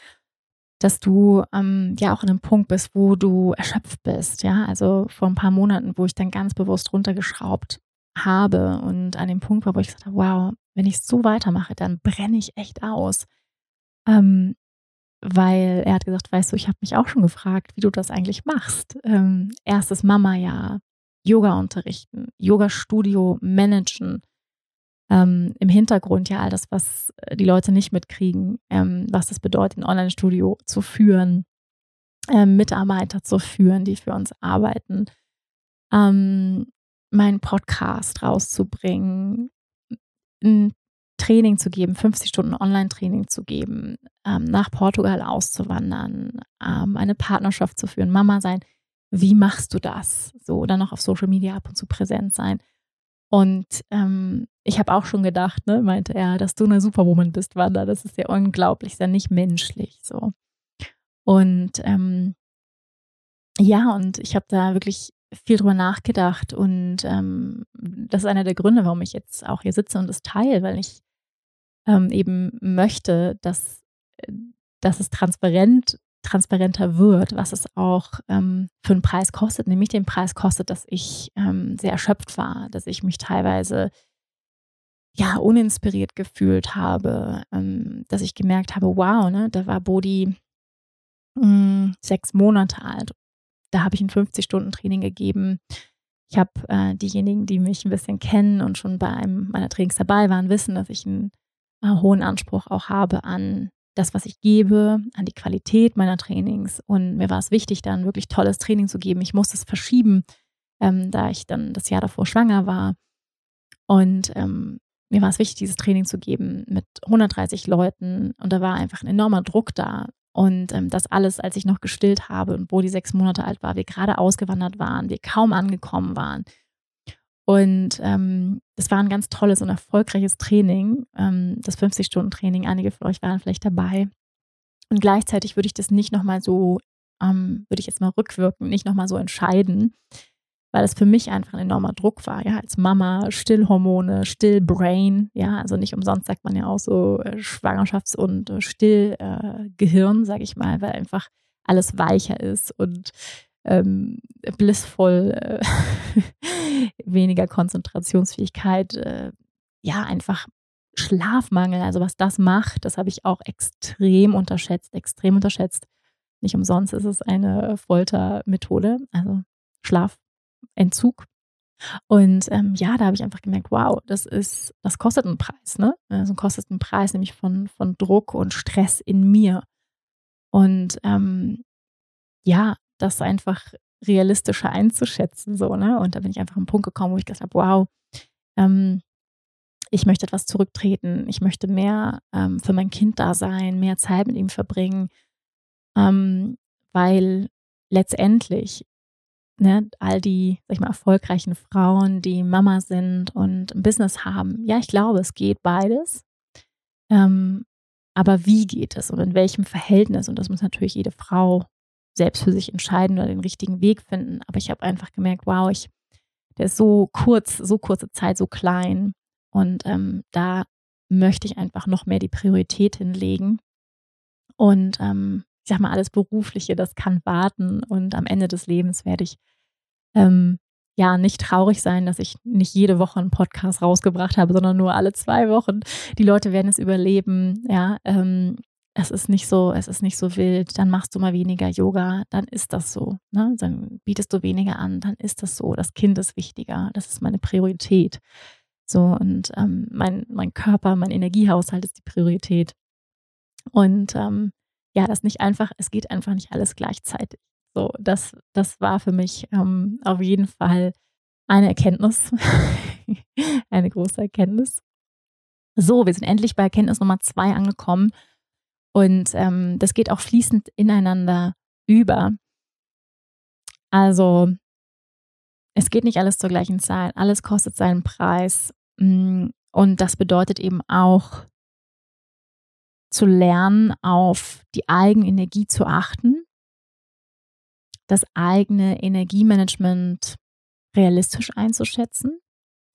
dass du ähm, ja auch in einem Punkt bist, wo du erschöpft bist. Ja, also vor ein paar Monaten, wo ich dann ganz bewusst runtergeschraubt habe und an dem Punkt war, wo ich gesagt habe, wow, wenn ich so weitermache, dann brenne ich echt aus. Ähm, weil er hat gesagt, weißt du, ich habe mich auch schon gefragt, wie du das eigentlich machst. Ähm, erstes Mama-Jahr, Yoga unterrichten, Yoga-Studio managen, ähm, im Hintergrund ja all das, was äh, die Leute nicht mitkriegen, ähm, was das bedeutet, ein Online-Studio zu führen, ähm, Mitarbeiter zu führen, die für uns arbeiten, ähm, meinen Podcast rauszubringen, ein Training zu geben, 50 Stunden Online-Training zu geben, ähm, nach Portugal auszuwandern, ähm, eine Partnerschaft zu führen, Mama sein. Wie machst du das? So, oder noch auf Social Media ab und zu präsent sein. Und ähm, ich habe auch schon gedacht, ne, meinte er, dass du eine Superwoman bist, Wanda. Das ist ja unglaublich, ist ja nicht menschlich so. Und ähm, ja, und ich habe da wirklich viel drüber nachgedacht und ähm, das ist einer der Gründe, warum ich jetzt auch hier sitze und es teile, weil ich ähm, eben möchte, dass, dass es transparent transparenter wird, was es auch ähm, für einen Preis kostet, nämlich den Preis kostet, dass ich ähm, sehr erschöpft war, dass ich mich teilweise ja uninspiriert gefühlt habe, ähm, dass ich gemerkt habe, wow, ne, da war Bodhi mh, hm, sechs Monate alt. Da habe ich ein 50-Stunden-Training gegeben. Ich habe äh, diejenigen, die mich ein bisschen kennen und schon bei einem meiner Trainings dabei waren, wissen, dass ich einen äh, hohen Anspruch auch habe an das, was ich gebe, an die Qualität meiner Trainings. Und mir war es wichtig, dann wirklich tolles Training zu geben. Ich musste es verschieben, ähm, da ich dann das Jahr davor schwanger war. Und ähm, mir war es wichtig, dieses Training zu geben mit 130 Leuten und da war einfach ein enormer Druck da. Und ähm, das alles, als ich noch gestillt habe und wo die sechs Monate alt war, wir gerade ausgewandert waren, wir kaum angekommen waren. Und ähm, das war ein ganz tolles und erfolgreiches Training, ähm, das 50-Stunden-Training. Einige von euch waren vielleicht dabei. Und gleichzeitig würde ich das nicht nochmal so, ähm, würde ich jetzt mal rückwirken, nicht nochmal so entscheiden, weil es für mich einfach ein enormer Druck war, ja, als Mama, Stillhormone, Stillbrain, ja, also nicht umsonst sagt man ja auch so äh, Schwangerschafts- und äh, Stillgehirn, äh, sage ich mal, weil einfach alles weicher ist und ähm, blissvoll, äh, weniger Konzentrationsfähigkeit, äh, ja, einfach Schlafmangel, also was das macht, das habe ich auch extrem unterschätzt, extrem unterschätzt. Nicht umsonst ist es eine Foltermethode, also Schlafentzug. Und ähm, ja, da habe ich einfach gemerkt, wow, das ist, das kostet einen Preis, ne? Also kostet einen Preis, nämlich von, von Druck und Stress in mir. Und ähm, ja, das einfach realistischer einzuschätzen, so, ne? Und da bin ich einfach am Punkt gekommen, wo ich gesagt habe, wow, ähm, ich möchte etwas zurücktreten, ich möchte mehr ähm, für mein Kind da sein, mehr Zeit mit ihm verbringen, ähm, weil letztendlich ne, all die, sag ich mal, erfolgreichen Frauen, die Mama sind und ein Business haben, ja, ich glaube, es geht beides. Ähm, aber wie geht es und in welchem Verhältnis? Und das muss natürlich jede Frau selbst für sich entscheiden oder den richtigen Weg finden. Aber ich habe einfach gemerkt, wow, ich, der ist so kurz, so kurze Zeit, so klein. Und ähm, da möchte ich einfach noch mehr die Priorität hinlegen. Und ähm, ich sag mal, alles Berufliche, das kann warten. Und am Ende des Lebens werde ich ähm, ja nicht traurig sein, dass ich nicht jede Woche einen Podcast rausgebracht habe, sondern nur alle zwei Wochen. Die Leute werden es überleben. Ja, ähm, es ist nicht so, es ist nicht so wild, dann machst du mal weniger Yoga, dann ist das so. Ne? Dann bietest du weniger an, dann ist das so. Das Kind ist wichtiger, das ist meine Priorität. So, und ähm, mein, mein Körper, mein Energiehaushalt ist die Priorität. Und ähm, ja, das nicht einfach, es geht einfach nicht alles gleichzeitig. So, das, das war für mich ähm, auf jeden Fall eine Erkenntnis, eine große Erkenntnis. So, wir sind endlich bei Erkenntnis Nummer zwei angekommen. Und ähm, das geht auch fließend ineinander über. Also es geht nicht alles zur gleichen Zeit, alles kostet seinen Preis. Mm, und das bedeutet eben auch zu lernen, auf die eigene Energie zu achten, das eigene Energiemanagement realistisch einzuschätzen,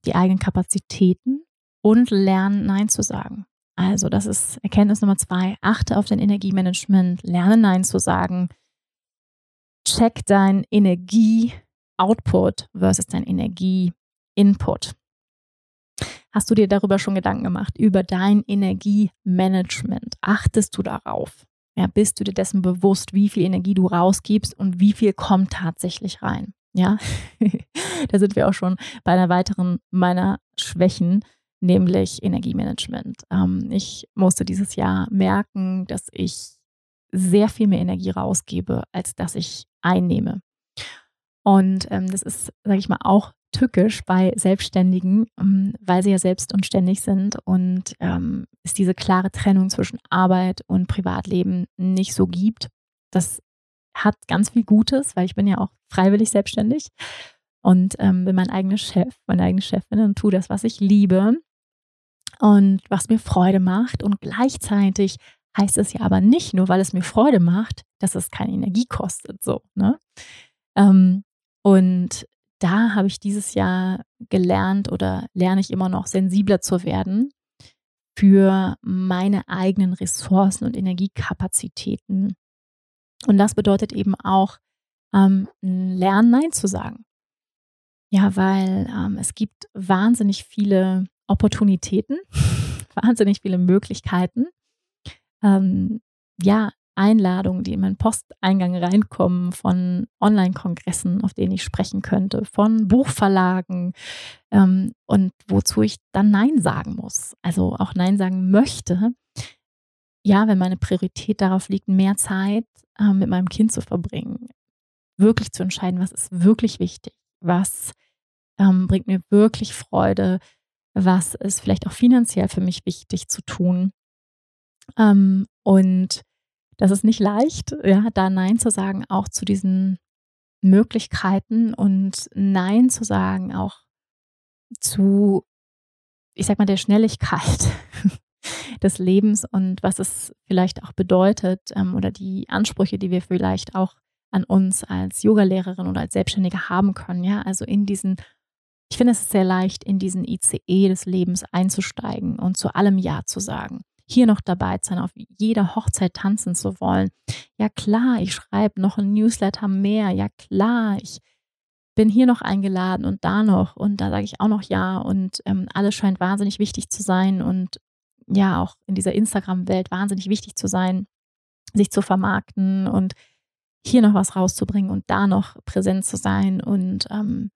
die eigenen Kapazitäten und lernen, Nein zu sagen. Also, das ist Erkenntnis Nummer zwei. Achte auf dein Energiemanagement, lerne Nein zu sagen. Check dein Energie-Output versus dein Energie-Input. Hast du dir darüber schon Gedanken gemacht, über dein Energiemanagement? Achtest du darauf? Ja, bist du dir dessen bewusst, wie viel Energie du rausgibst und wie viel kommt tatsächlich rein? Ja, da sind wir auch schon bei einer weiteren meiner Schwächen nämlich Energiemanagement. Ähm, ich musste dieses Jahr merken, dass ich sehr viel mehr Energie rausgebe, als dass ich einnehme. Und ähm, das ist, sage ich mal, auch tückisch bei Selbstständigen, ähm, weil sie ja selbst und ständig sind und ähm, es diese klare Trennung zwischen Arbeit und Privatleben nicht so gibt. Das hat ganz viel Gutes, weil ich bin ja auch freiwillig selbstständig und ähm, bin mein eigener Chef, meine eigene Chefin und tue das, was ich liebe und was mir Freude macht. Und gleichzeitig heißt es ja aber nicht nur, weil es mir Freude macht, dass es keine Energie kostet. So, ne? Ähm, und da habe ich dieses Jahr gelernt oder lerne ich immer noch sensibler zu werden für meine eigenen Ressourcen und Energiekapazitäten. Und das bedeutet eben auch, ähm, lernen, Nein zu sagen. Ja, weil ähm, es gibt wahnsinnig viele Opportunitäten, wahnsinnig viele Möglichkeiten. Ähm, ja, Einladungen, die in meinen Posteingang reinkommen, von Online-Kongressen, auf denen ich sprechen könnte, von Buchverlagen ähm, und wozu ich dann Nein sagen muss. Also auch Nein sagen möchte. Ja, wenn meine Priorität darauf liegt, mehr Zeit äh, mit meinem Kind zu verbringen, wirklich zu entscheiden, was ist wirklich wichtig, was ähm, bringt mir wirklich Freude, was ist vielleicht auch finanziell für mich wichtig zu tun. Ähm, und das ist nicht leicht, ja, da Nein zu sagen, auch zu diesen Möglichkeiten und Nein zu sagen, auch zu, ich sag mal, der Schnelligkeit des Lebens und was es vielleicht auch bedeutet ähm, oder die Ansprüche, die wir vielleicht auch an uns als Yogalehrerin oder als Selbstständige haben können. Ja, also in diesen, ich finde es sehr leicht, in diesen ICE des Lebens einzusteigen und zu allem Ja zu sagen. Hier noch dabei sein, auf jeder Hochzeit tanzen zu wollen. Ja klar, ich schreibe noch ein Newsletter mehr. Ja klar, ich bin hier noch eingeladen und da noch und da sage ich auch noch ja und ähm, alles scheint wahnsinnig wichtig zu sein und ja auch in dieser Instagram-Welt wahnsinnig wichtig zu sein, sich zu vermarkten und hier noch was rauszubringen und da noch präsent zu sein und ähm,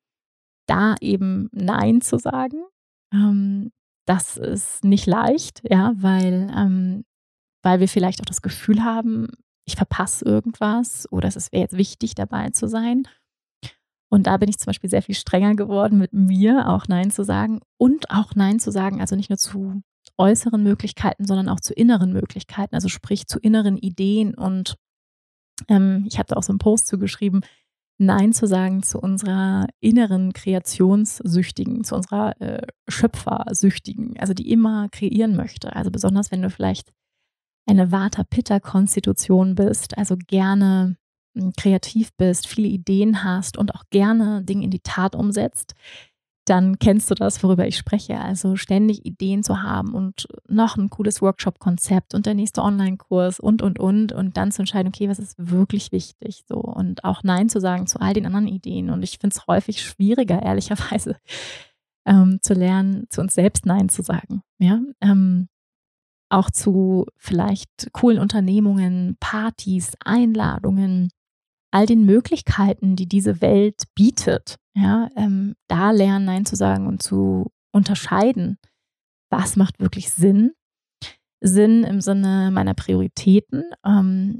da eben Nein zu sagen. Ähm, das ist nicht leicht, ja, weil, ähm, weil wir vielleicht auch das Gefühl haben, ich verpasse irgendwas oder es wäre jetzt wichtig, dabei zu sein. Und da bin ich zum Beispiel sehr viel strenger geworden mit mir, auch Nein zu sagen und auch Nein zu sagen, also nicht nur zu äußeren Möglichkeiten, sondern auch zu inneren Möglichkeiten, also sprich zu inneren Ideen. Und ähm, ich habe da auch so einen Post zugeschrieben, Nein zu sagen zu unserer inneren Kreationssüchtigen, zu unserer äh, Schöpfersüchtigen, also die immer kreieren möchte. Also besonders wenn du vielleicht eine Vata-Pitta-Konstitution bist, also gerne hm, kreativ bist, viele Ideen hast und auch gerne Dinge in die Tat umsetzt, dann kennst du das, worüber ich spreche. Also ständig Ideen zu haben und noch ein cooles Workshop-Konzept und der nächste Online-Kurs und, und, und. Und dann zu entscheiden, okay, was ist wirklich wichtig? So und auch Nein zu sagen zu all den anderen Ideen. Und ich finde es häufig schwieriger, ehrlicherweise, ähm, zu lernen, zu uns selbst Nein zu sagen. Ja. Ähm, auch zu vielleicht coolen Unternehmungen, Partys, Einladungen, all den Möglichkeiten, die diese Welt bietet, ja, ähm, da lernen, Nein zu sagen und zu unterscheiden, was macht wirklich Sinn. Sinn im Sinne meiner Prioritäten. Ähm,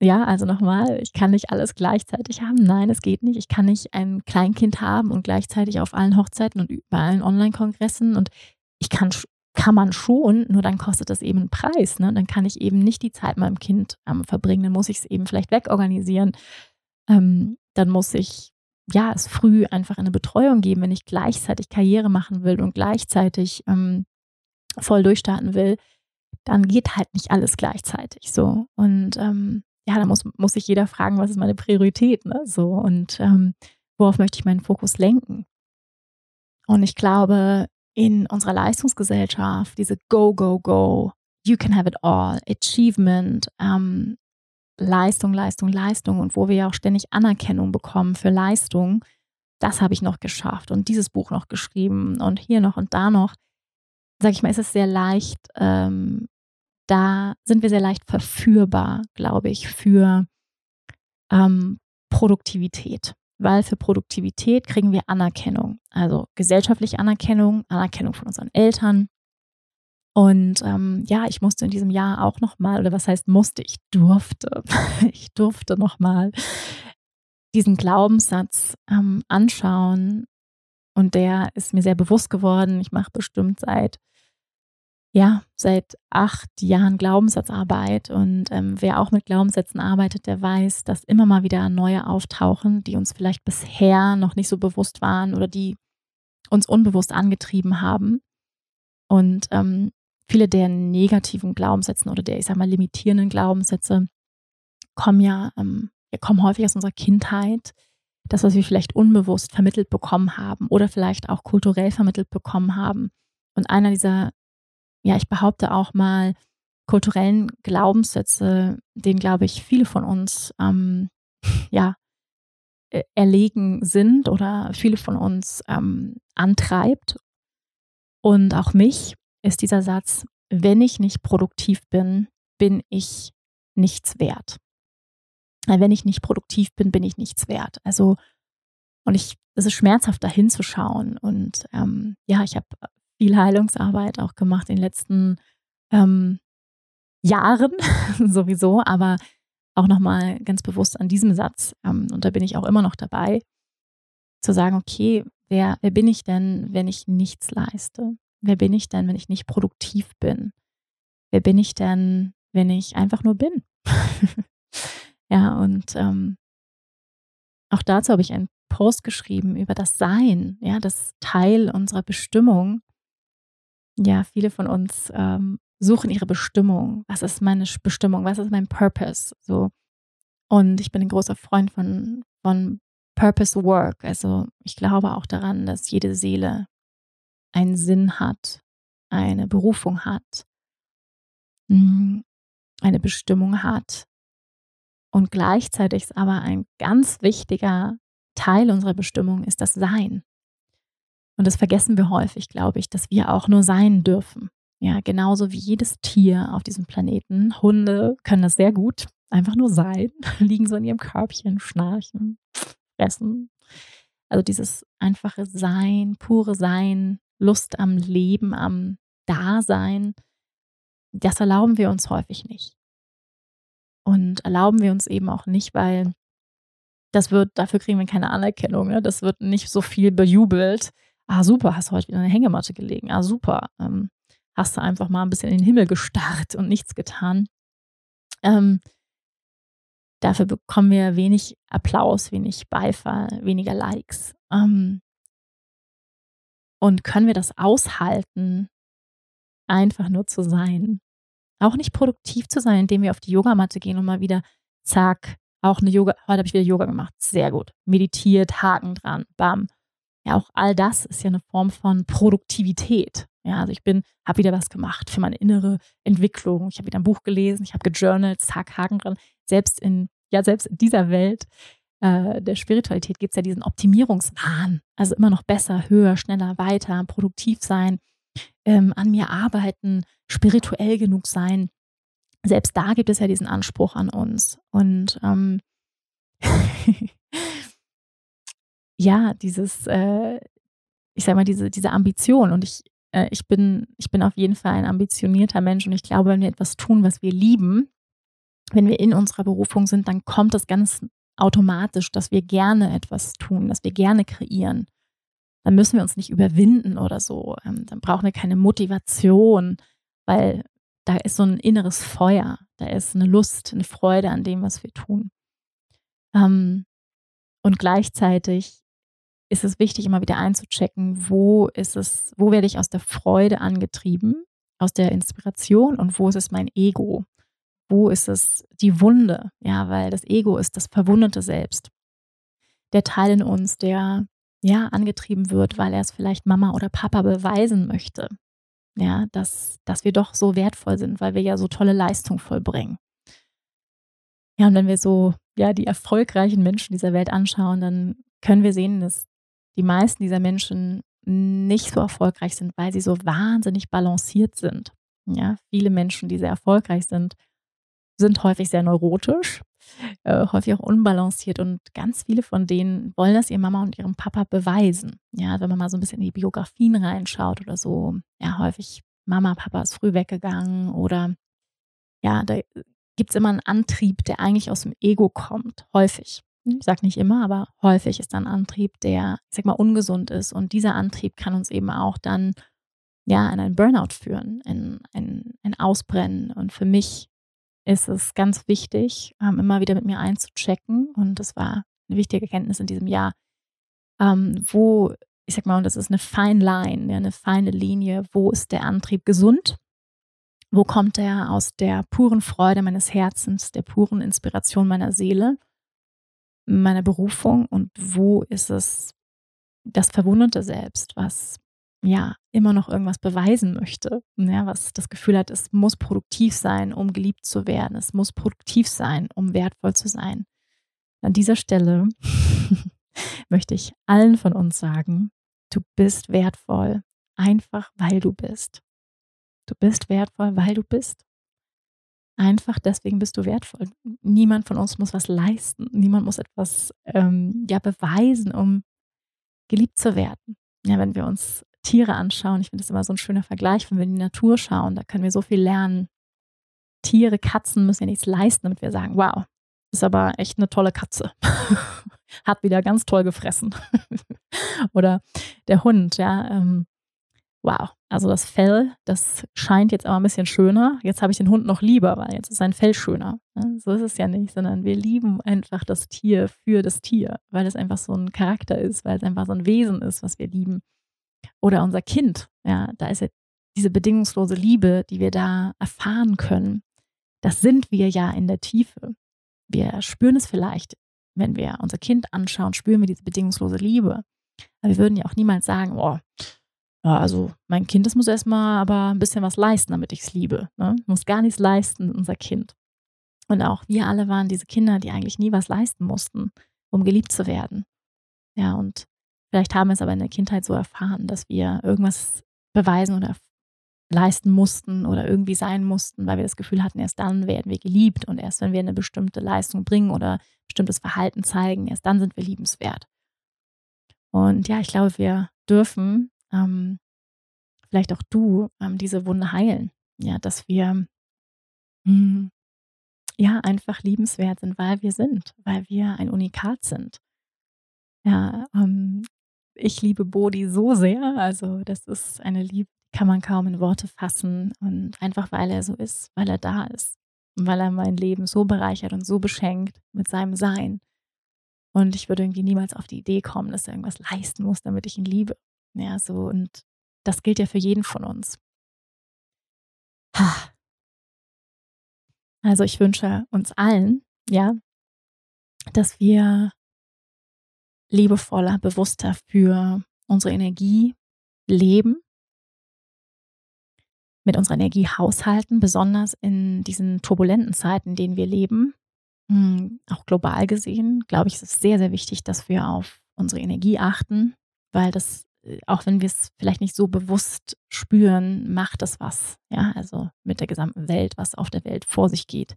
ja, also nochmal, ich kann nicht alles gleichzeitig haben. Nein, es geht nicht. Ich kann nicht ein Kleinkind haben und gleichzeitig auf allen Hochzeiten und bei allen Online-Kongressen und ich kann kann man schon, nur dann kostet das eben einen Preis. Ne? Dann kann ich eben nicht die Zeit meinem Kind ähm, verbringen, dann muss ich es eben vielleicht wegorganisieren. Ähm, dann muss ich ja es früh einfach eine Betreuung geben, wenn ich gleichzeitig Karriere machen will und gleichzeitig ähm, voll durchstarten will, dann geht halt nicht alles gleichzeitig so. Und ähm, ja, da muss, muss sich jeder fragen, was ist meine Priorität, ne? So und ähm, worauf möchte ich meinen Fokus lenken? Und ich glaube, in unserer Leistungsgesellschaft, diese Go, Go, Go, You can have it all, Achievement, ähm, Leistung, Leistung, Leistung und wo wir ja auch ständig Anerkennung bekommen für Leistung, das habe ich noch geschafft und dieses Buch noch geschrieben und hier noch und da noch, sage ich mal, ist es sehr leicht, ähm, da sind wir sehr leicht verführbar, glaube ich, für ähm, Produktivität weil für Produktivität kriegen wir Anerkennung, also gesellschaftliche Anerkennung, Anerkennung von unseren Eltern. Und ähm, ja, ich musste in diesem Jahr auch nochmal, oder was heißt musste, ich durfte, ich durfte nochmal diesen Glaubenssatz ähm, anschauen. Und der ist mir sehr bewusst geworden. Ich mache bestimmt seit ja, seit acht Jahren Glaubenssatzarbeit. Und ähm, wer auch mit Glaubenssätzen arbeitet, der weiß, dass immer mal wieder neue auftauchen, die uns vielleicht bisher noch nicht so bewusst waren oder die uns unbewusst angetrieben haben. Und ähm, viele der negativen Glaubenssätze oder der, ich sag mal, limitierenden Glaubenssätze kommen ja, ähm, kommen häufig aus unserer Kindheit. Das, was wir vielleicht unbewusst vermittelt bekommen haben oder vielleicht auch kulturell vermittelt bekommen haben. Und einer dieser ja, ich behaupte auch mal, kulturellen Glaubenssätze, denen, glaube ich, viele von uns ähm, ja, äh, erlegen sind oder viele von uns ähm, antreibt. Und auch mich ist dieser Satz, wenn ich nicht produktiv bin, bin ich nichts wert. Wenn ich nicht produktiv bin, bin ich nichts wert. Also, und ich, es ist schmerzhaft, da hinzuschauen. Und ähm, ja, ich habe viel Heilungsarbeit auch gemacht in den letzten ähm, Jahren sowieso, aber auch nochmal ganz bewusst an diesem Satz, ähm, und da bin ich auch immer noch dabei, zu sagen, okay, wer, wer bin ich denn, wenn ich nichts leiste? Wer bin ich denn, wenn ich nicht produktiv bin? Wer bin ich denn, wenn ich einfach nur bin? ja, und ähm, auch dazu habe ich einen Post geschrieben über das Sein, ja, das Teil unserer Bestimmung. Ja, viele von uns ähm, suchen ihre Bestimmung. Was ist meine Bestimmung? Was ist mein Purpose? So. Und ich bin ein großer Freund von, von Purpose Work. Also ich glaube auch daran, dass jede Seele einen Sinn hat, eine Berufung hat, mm, eine Bestimmung hat. Und gleichzeitig ist aber ein ganz wichtiger Teil unserer Bestimmung ist das Sein. Und das vergessen wir häufig, glaube ich, dass wir auch nur sein dürfen. Ja, genauso wie jedes Tier auf diesem Planeten. Hunde können das sehr gut. Einfach nur sein, liegen so in ihrem Körbchen, schnarchen, fressen. Also dieses einfache Sein, pure Sein, Lust am Leben, am Dasein, das erlauben wir uns häufig nicht. Und erlauben wir uns eben auch nicht, weil das wird, dafür kriegen wir keine Anerkennung. Ne? Das wird nicht so viel bejubelt. Ah, super, hast du heute wieder eine Hängematte gelegen. Ah, super. Ähm, hast du einfach mal ein bisschen in den Himmel gestarrt und nichts getan. Ähm, dafür bekommen wir wenig Applaus, wenig Beifall, weniger Likes. Ähm, und können wir das aushalten, einfach nur zu sein? Auch nicht produktiv zu sein, indem wir auf die Yogamatte gehen und mal wieder, zack, auch eine Yoga, heute habe ich wieder Yoga gemacht, sehr gut. Meditiert, Haken dran, bam. Ja, auch all das ist ja eine Form von Produktivität. Ja, also ich bin, habe wieder was gemacht für meine innere Entwicklung. Ich habe wieder ein Buch gelesen, ich habe gejournalt, zack, Haken dran. Selbst in, ja, selbst in dieser Welt äh, der Spiritualität gibt es ja diesen Optimierungswahn. Also immer noch besser, höher, schneller, weiter, produktiv sein, ähm, an mir arbeiten, spirituell genug sein. Selbst da gibt es ja diesen Anspruch an uns. Und ähm, ja, dieses, äh, ich sag mal, diese, diese Ambition. Und ich äh, ich, bin, ich bin auf jeden Fall ein ambitionierter Mensch und ich glaube, wenn wir etwas tun, was wir lieben, wenn wir in unserer Berufung sind, dann kommt das ganz automatisch, dass wir gerne etwas tun, dass wir gerne kreieren. Dann müssen wir uns nicht überwinden oder so. Ähm, dann brauchen wir keine Motivation, weil da ist so ein inneres Feuer, da ist eine Lust, eine Freude an dem, was wir tun. Ähm, und gleichzeitig ist es wichtig, immer wieder einzuchecken, wo ist es, wo werde ich aus der Freude angetrieben, aus der Inspiration und wo ist es mein Ego? Wo ist es die Wunde? Ja, weil das Ego ist das verwundete Selbst. Der Teil in uns, der ja angetrieben wird, weil er es vielleicht Mama oder Papa beweisen möchte. Ja, dass, dass wir doch so wertvoll sind, weil wir ja so tolle Leistung vollbringen. Ja, und wenn wir so ja die erfolgreichen Menschen dieser Welt anschauen, dann können wir sehen, dass die meisten dieser Menschen nicht so erfolgreich sind, weil sie so wahnsinnig balanciert sind. Ja, viele Menschen, die sehr erfolgreich sind, sind häufig sehr neurotisch, äh, häufig auch unbalanciert und ganz viele von denen wollen das ihrer Mama und ihrem Papa beweisen. Ja, wenn man mal so ein bisschen in die Biografien reinschaut oder so, ja, häufig Mama, Papa ist früh weggegangen oder ja, da gibt es immer einen Antrieb, der eigentlich aus dem Ego kommt, häufig ich sage nicht immer, aber häufig ist dann Antrieb, der, ich sag mal, ungesund ist. Und dieser Antrieb kann uns eben auch dann ja in einen Burnout führen, in ein, Ausbrennen. Und für mich ist es ganz wichtig, ähm, immer wieder mit mir einzuchecken. Und das war eine wichtige Erkenntnis in diesem Jahr, ähm, wo, ich sag mal, und das ist eine fine line, eine feine Linie, wo ist der Antrieb gesund? Wo kommt er aus der puren Freude meines Herzens, der puren Inspiration meiner Seele? Meiner Berufung und wo ist es das verwundete Selbst, was ja immer noch irgendwas beweisen möchte, ja, was das Gefühl hat, es muss produktiv sein, um geliebt zu werden, es muss produktiv sein, um wertvoll zu sein. An dieser Stelle möchte ich allen von uns sagen, du bist wertvoll, einfach weil du bist. Du bist wertvoll, weil du bist. Einfach deswegen bist du wertvoll. Niemand von uns muss was leisten. Niemand muss etwas ähm, ja, beweisen, um geliebt zu werden. Ja, wenn wir uns Tiere anschauen, ich finde das immer so ein schöner Vergleich, wenn wir in die Natur schauen, da können wir so viel lernen. Tiere, Katzen müssen ja nichts leisten, damit wir sagen, wow, ist aber echt eine tolle Katze. Hat wieder ganz toll gefressen. Oder der Hund, ja. Ähm, wow, also das Fell, das scheint jetzt aber ein bisschen schöner. Jetzt habe ich den Hund noch lieber, weil jetzt ist sein Fell schöner. So ist es ja nicht, sondern wir lieben einfach das Tier für das Tier, weil es einfach so ein Charakter ist, weil es einfach so ein Wesen ist, was wir lieben. Oder unser Kind, ja, da ist ja diese bedingungslose Liebe, die wir da erfahren können. Das sind wir ja in der Tiefe. Wir spüren es vielleicht, wenn wir unser Kind anschauen, spüren wir diese bedingungslose Liebe. Aber wir würden ja auch niemals sagen, oh, ja, also mein Kind, das muss erstmal aber ein bisschen was leisten, damit ich es liebe. Ne? Muss gar nichts leisten, unser Kind. Und auch wir alle waren diese Kinder, die eigentlich nie was leisten mussten, um geliebt zu werden. Ja, und vielleicht haben wir es aber in der Kindheit so erfahren, dass wir irgendwas beweisen oder leisten mussten oder irgendwie sein mussten, weil wir das Gefühl hatten, erst dann werden wir geliebt und erst wenn wir eine bestimmte Leistung bringen oder bestimmtes Verhalten zeigen, erst dann sind wir liebenswert. Und ja, ich glaube, wir dürfen ähm, vielleicht auch du ähm, diese Wunde heilen. Ja, dass wir mh, hm, ja einfach liebenswert sind, weil wir sind, weil wir ein Unikat sind. Ja, ähm, ich liebe Bodhi so sehr. Also, das ist eine Liebe, die kann man kaum in Worte fassen. Und einfach weil er so ist, weil er da ist. Und weil er mein Leben so bereichert und so beschenkt mit seinem Sein. Und ich würde irgendwie niemals auf die Idee kommen, dass er irgendwas leisten muss, damit ich ihn liebe. Ja, so und das gilt ja für jeden von uns. Also ich wünsche uns allen, ja, dass wir liebevoller, bewusster für unsere Energie leben, mit unserer Energie haushalten, besonders in diesen turbulenten Zeiten, in denen wir leben. Hm, auch global gesehen, glaube ich, ist es sehr, sehr wichtig, dass wir auf unsere Energie achten, weil das auch wenn wir es vielleicht nicht so bewusst spüren, macht es was. Ja, also mit der gesamten Welt, was auf der Welt vor sich geht.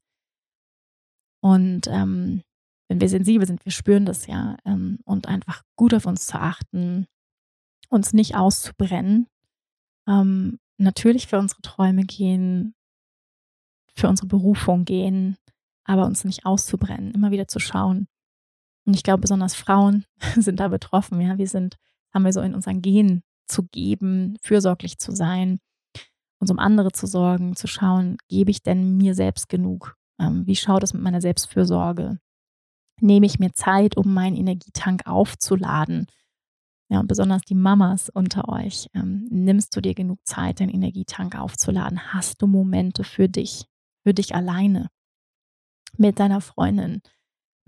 Und ähm, wenn wir sensibel sind, wir spüren das ja ähm, und einfach gut auf uns zu achten, uns nicht auszubrennen, ähm, natürlich für unsere Träume gehen, für unsere Berufung gehen, aber uns nicht auszubrennen, immer wieder zu schauen. Und ich glaube, besonders Frauen sind da betroffen. Ja, wir sind haben wir so in unseren Genen zu geben, fürsorglich zu sein, uns um andere zu sorgen, zu schauen, gebe ich denn mir selbst genug? Ähm, wie schaut es mit meiner Selbstfürsorge? Nehme ich mir Zeit, um meinen Energietank aufzuladen? Ja, und besonders die Mamas unter euch, ähm, nimmst du dir genug Zeit, deinen Energietank aufzuladen? Hast du Momente für dich, für dich alleine, mit deiner Freundin,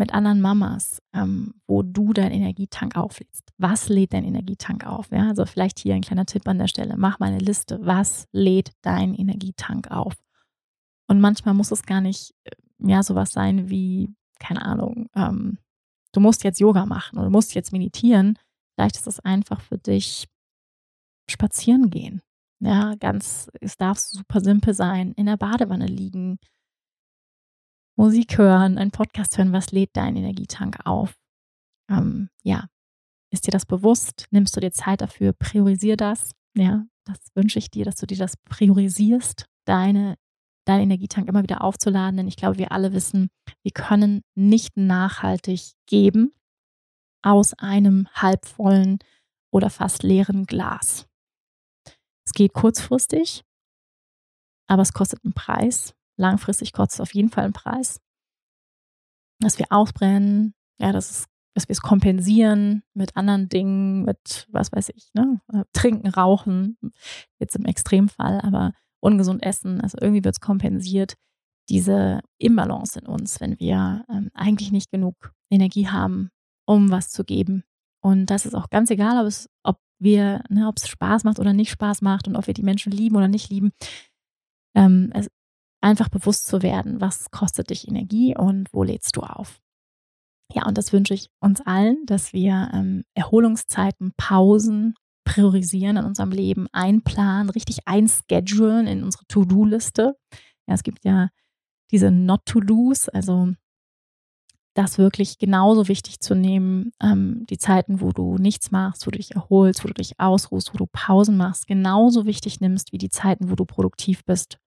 mit anderen Mamas, ähm, wo du deinen Energietank auflädst. Was lädt dein Energietank auf? Ja, also vielleicht hier ein kleiner Tipp an der Stelle. Mach mal eine Liste. Was lädt dein Energietank auf? Und manchmal muss es gar nicht, äh, ja, sowas sein wie, keine Ahnung, ähm, du musst jetzt Yoga machen oder du musst jetzt meditieren. Vielleicht ist es einfach für dich spazieren gehen. Ja, ganz, es darf super simpel sein, in der Badewanne liegen, Musik hören, einen Podcast hören, was lädt deinen Energietank auf? Ähm, ja, ist dir das bewusst? Nimmst du dir Zeit dafür? Priorisier das. Ja, das wünsche ich dir, dass du dir das priorisierst, deine, deinen Energietank immer wieder aufzuladen. Denn ich glaube, wir alle wissen, wir können nicht nachhaltig geben aus einem halbvollen oder fast leeren Glas. Es geht kurzfristig, aber es kostet einen Preis langfristig kostet es auf jeden Fall einen Preis. Dass wir ausbrennen, ja, dass, es, dass wir es kompensieren mit anderen Dingen, mit, was weiß ich, ne? Äh, trinken, rauchen, jetzt im Extremfall, aber ungesund essen. Also irgendwie wird es kompensiert. Diese Imbalance in uns, wenn wir ähm, eigentlich nicht genug Energie haben, um was zu geben. Und das ist auch ganz egal, ob es, ob wir, ne, ob es Spaß macht oder nicht Spaß macht und ob wir die Menschen lieben oder nicht lieben. Ähm, es, einfach bewusst zu werden, was kostet dich Energie und wo lädst du auf. Ja, und das wünsche ich uns allen, dass wir ähm, Erholungszeiten, Pausen priorisieren in unserem Leben, einplanen, richtig einschedulen in unsere To-Do-Liste. Ja, es gibt ja diese Not-To-Dos, also das wirklich genauso wichtig zu nehmen, ähm, die Zeiten, wo du nichts machst, wo du dich erholst, wo du dich ausruhst, wo du Pausen machst, genauso wichtig nimmst wie die Zeiten, wo du produktiv bist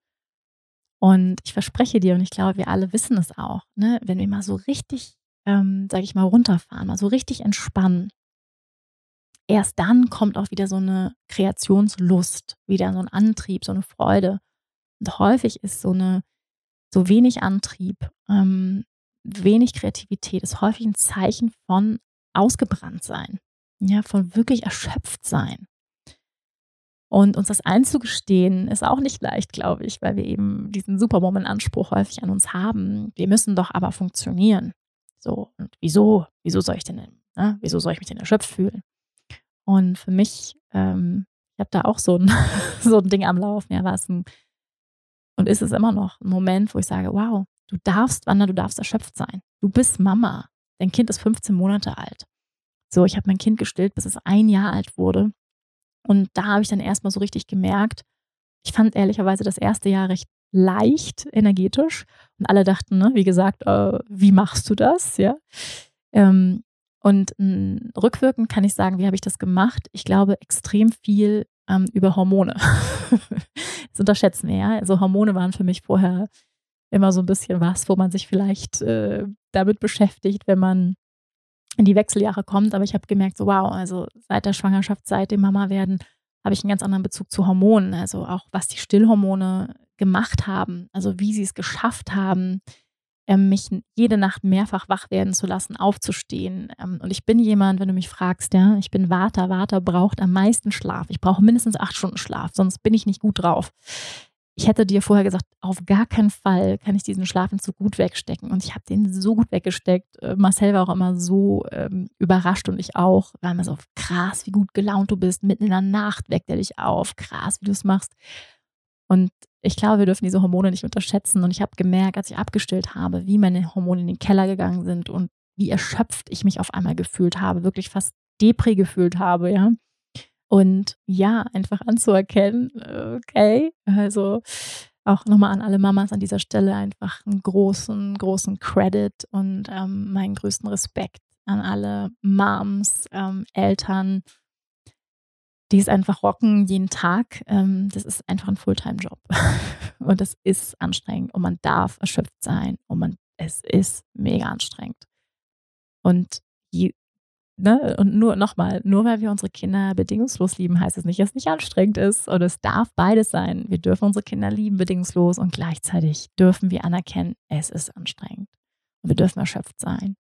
und ich verspreche dir, und ich glaube, wir alle wissen es auch, ne, wenn wir mal so richtig, ähm, sage ich mal, runterfahren, mal so richtig entspannen, erst dann kommt auch wieder so eine Kreationslust, wieder so ein Antrieb, so eine Freude. Und häufig ist so eine, so wenig Antrieb, ähm, wenig Kreativität, ist häufig ein Zeichen von ausgebrannt sein, ja, von wirklich erschöpft sein. Und uns das einzugestehen, ist auch nicht leicht, glaube ich, weil wir eben diesen Superwoman-Anspruch häufig an uns haben. Wir müssen doch aber funktionieren. So, und wieso? Wieso soll ich denn, ne? wieso soll ich mich denn erschöpft fühlen? Und für mich, ähm, ich habe da auch so ein, so ein Ding am Laufen. Ja, war es ein, und ist es immer noch ein Moment, wo ich sage, wow, du darfst, Wanda, du darfst erschöpft sein. Du bist Mama. Dein Kind ist 15 Monate alt. So, ich habe mein Kind gestillt, bis es ein Jahr alt wurde. Und da habe ich dann erstmal so richtig gemerkt, ich fand ehrlicherweise das erste Jahr recht leicht energetisch. Und alle dachten, ne, wie gesagt, äh, wie machst du das? Ja. Ähm, und mh, rückwirkend kann ich sagen, wie habe ich das gemacht? Ich glaube extrem viel ähm, über Hormone. das unterschätzen wir ja. Also Hormone waren für mich vorher immer so ein bisschen was, wo man sich vielleicht äh, damit beschäftigt, wenn man in die Wechseljahre kommt. Aber ich habe gemerkt, so wow, also seit der Schwangerschaft, seit dem Mama werden, habe ich einen ganz anderen Bezug zu Hormonen. Also auch was die Stillhormone gemacht haben, also wie sie es geschafft haben, ähm, mich jede Nacht mehrfach wach werden zu lassen, aufzustehen. Ähm, und ich bin jemand, wenn du mich fragst, ja, ich bin Vater. Vater braucht am meisten Schlaf. Ich brauche mindestens acht Stunden Schlaf, sonst bin ich nicht gut drauf. Ich hätte dir vorher gesagt, auf gar keinen Fall kann ich diesen Schlafentzug gut wegstecken. Und ich habe den so gut weggesteckt. Äh, Marcel war auch immer so ähm, überrascht und ich auch. War immer so krass, wie gut gelaunt du bist. Mitten in der Nacht weckt er dich auf. Krass, wie du es machst. Und ich glaube, wir dürfen diese Hormone nicht unterschätzen. Und ich habe gemerkt, als ich abgestillt habe, wie meine Hormone in den Keller gegangen sind und wie erschöpft ich mich auf einmal gefühlt habe, wirklich fast Depri gefühlt habe, ja. Und ja, einfach anzuerkennen, okay, also auch nochmal an alle Mamas an dieser Stelle einfach einen großen, großen Credit und ähm, meinen größten Respekt an alle Moms, ähm, Eltern, die es einfach rocken jeden Tag. Ähm, das ist einfach ein Fulltime-Job. und das ist anstrengend und man darf erschöpft sein und man, es ist mega anstrengend. Und je, ne, und nur nochmal, nur weil wir unsere Kinder bedingungslos lieben, heißt es nicht, dass es nicht anstrengend ist. Und es darf beides sein. Wir dürfen unsere Kinder lieben, bedingungslos und gleichzeitig dürfen wir anerkennen, es ist anstrengend. Und wir dürfen erschöpft sein.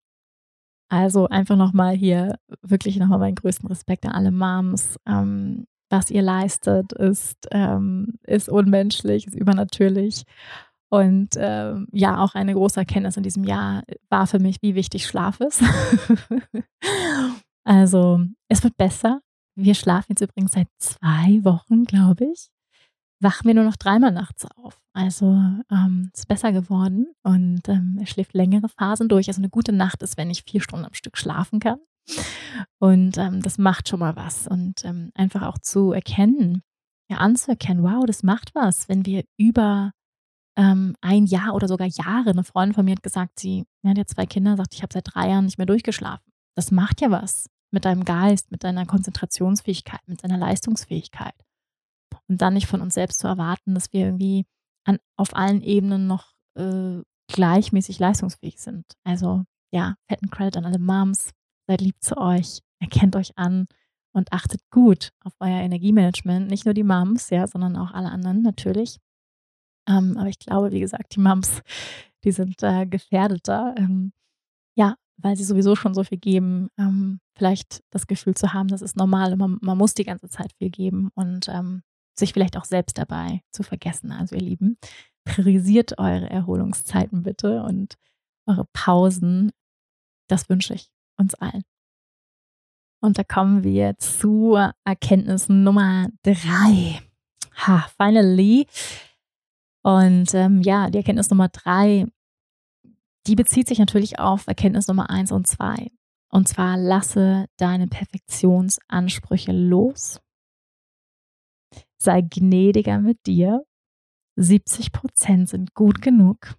Also einfach nochmal hier wirklich nochmal meinen größten Respekt an alle Moms. Ähm, was ihr leistet, ist, ähm, ist unmenschlich, ist übernatürlich. Und ähm, ja, auch eine große Erkenntnis in diesem Jahr war für mich, wie wichtig Schlaf ist. also es wird besser. Wir schlafen jetzt übrigens seit zwei Wochen, glaube ich wachen wir nur noch dreimal nachts auf. Also ähm, ist besser geworden und ähm, er schläft längere Phasen durch. Also eine gute Nacht ist, wenn ich vier Stunden am Stück schlafen kann. Und ähm, das macht schon mal was. Und ähm, einfach auch zu erkennen, ja, anzuerkennen, wow, das macht was, wenn wir über ähm, ein Jahr oder sogar Jahre, eine Freundin von mir hat gesagt, sie hat ja zwei Kinder, sagt, ich habe seit drei Jahren nicht mehr durchgeschlafen. Das macht ja was mit deinem Geist, mit deiner Konzentrationsfähigkeit, mit deiner Leistungsfähigkeit und dann nicht von uns selbst zu erwarten, dass wir irgendwie an, auf allen Ebenen noch äh, gleichmäßig leistungsfähig sind. Also ja, fetten Credit an alle Moms, seid lieb zu euch, erkennt euch an und achtet gut auf euer Energiemanagement. Nicht nur die Moms, ja, sondern auch alle anderen natürlich. Ähm, aber ich glaube, wie gesagt, die Moms, die sind äh, gefährdeter. Ähm, ja, weil sie sowieso schon so viel geben, ähm, vielleicht das Gefühl zu haben, das ist normal, man, man muss die ganze Zeit viel geben und ähm, sich vielleicht auch selbst dabei zu vergessen. Also ihr Lieben, priorisiert eure Erholungszeiten bitte und eure Pausen. Das wünsche ich uns allen. Und da kommen wir zur Erkenntnis Nummer drei. Ha, finally. Und ähm, ja, die Erkenntnis Nummer drei, die bezieht sich natürlich auf Erkenntnis Nummer eins und zwei. Und zwar lasse deine Perfektionsansprüche los sei gnädiger mit dir. 70 Prozent sind gut genug.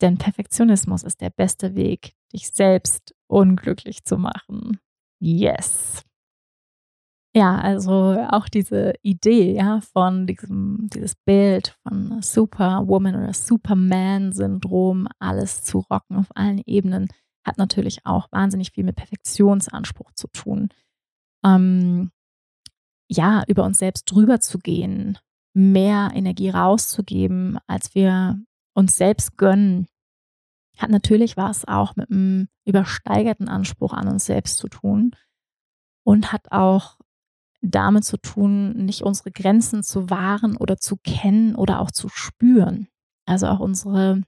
Denn Perfektionismus ist der beste Weg, dich selbst unglücklich zu machen. Yes. Ja, also auch diese Idee, ja, von diesem, dieses Bild von Superwoman oder Superman-Syndrom, alles zu rocken auf allen Ebenen, hat natürlich auch wahnsinnig viel mit Perfektionsanspruch zu tun. ähm, ja, über uns selbst drüber zu gehen, mehr Energie rauszugeben, als wir uns selbst gönnen, hat natürlich was auch mit einem übersteigerten Anspruch an uns selbst zu tun und hat auch damit zu tun, nicht unsere Grenzen zu wahren oder zu kennen oder auch zu spüren. Also auch unsere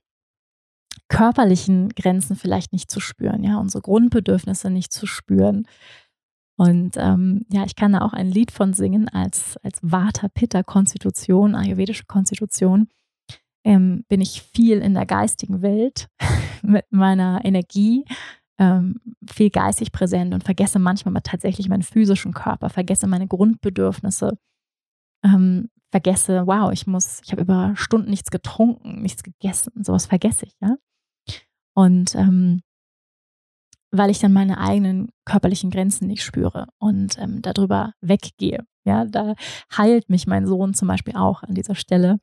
körperlichen Grenzen vielleicht nicht zu spüren, ja, unsere Grundbedürfnisse nicht zu spüren. Und ähm, ja, ich kann da auch ein Lied von singen als, als Vata Pitta Konstitution, ayurvedische Konstitution. Ähm, bin ich viel in der geistigen Welt mit meiner Energie, ähm, viel geistig präsent und vergesse manchmal mal tatsächlich meinen physischen Körper, vergesse meine Grundbedürfnisse, ähm, vergesse, wow, ich muss, ich habe über Stunden nichts getrunken, nichts gegessen, sowas vergesse ich, ja. Und ähm, weil ich dann meine eigenen körperlichen Grenzen nicht spüre und ähm, darüber weggehe. Ja, da heilt mich mein Sohn zum Beispiel auch an dieser Stelle,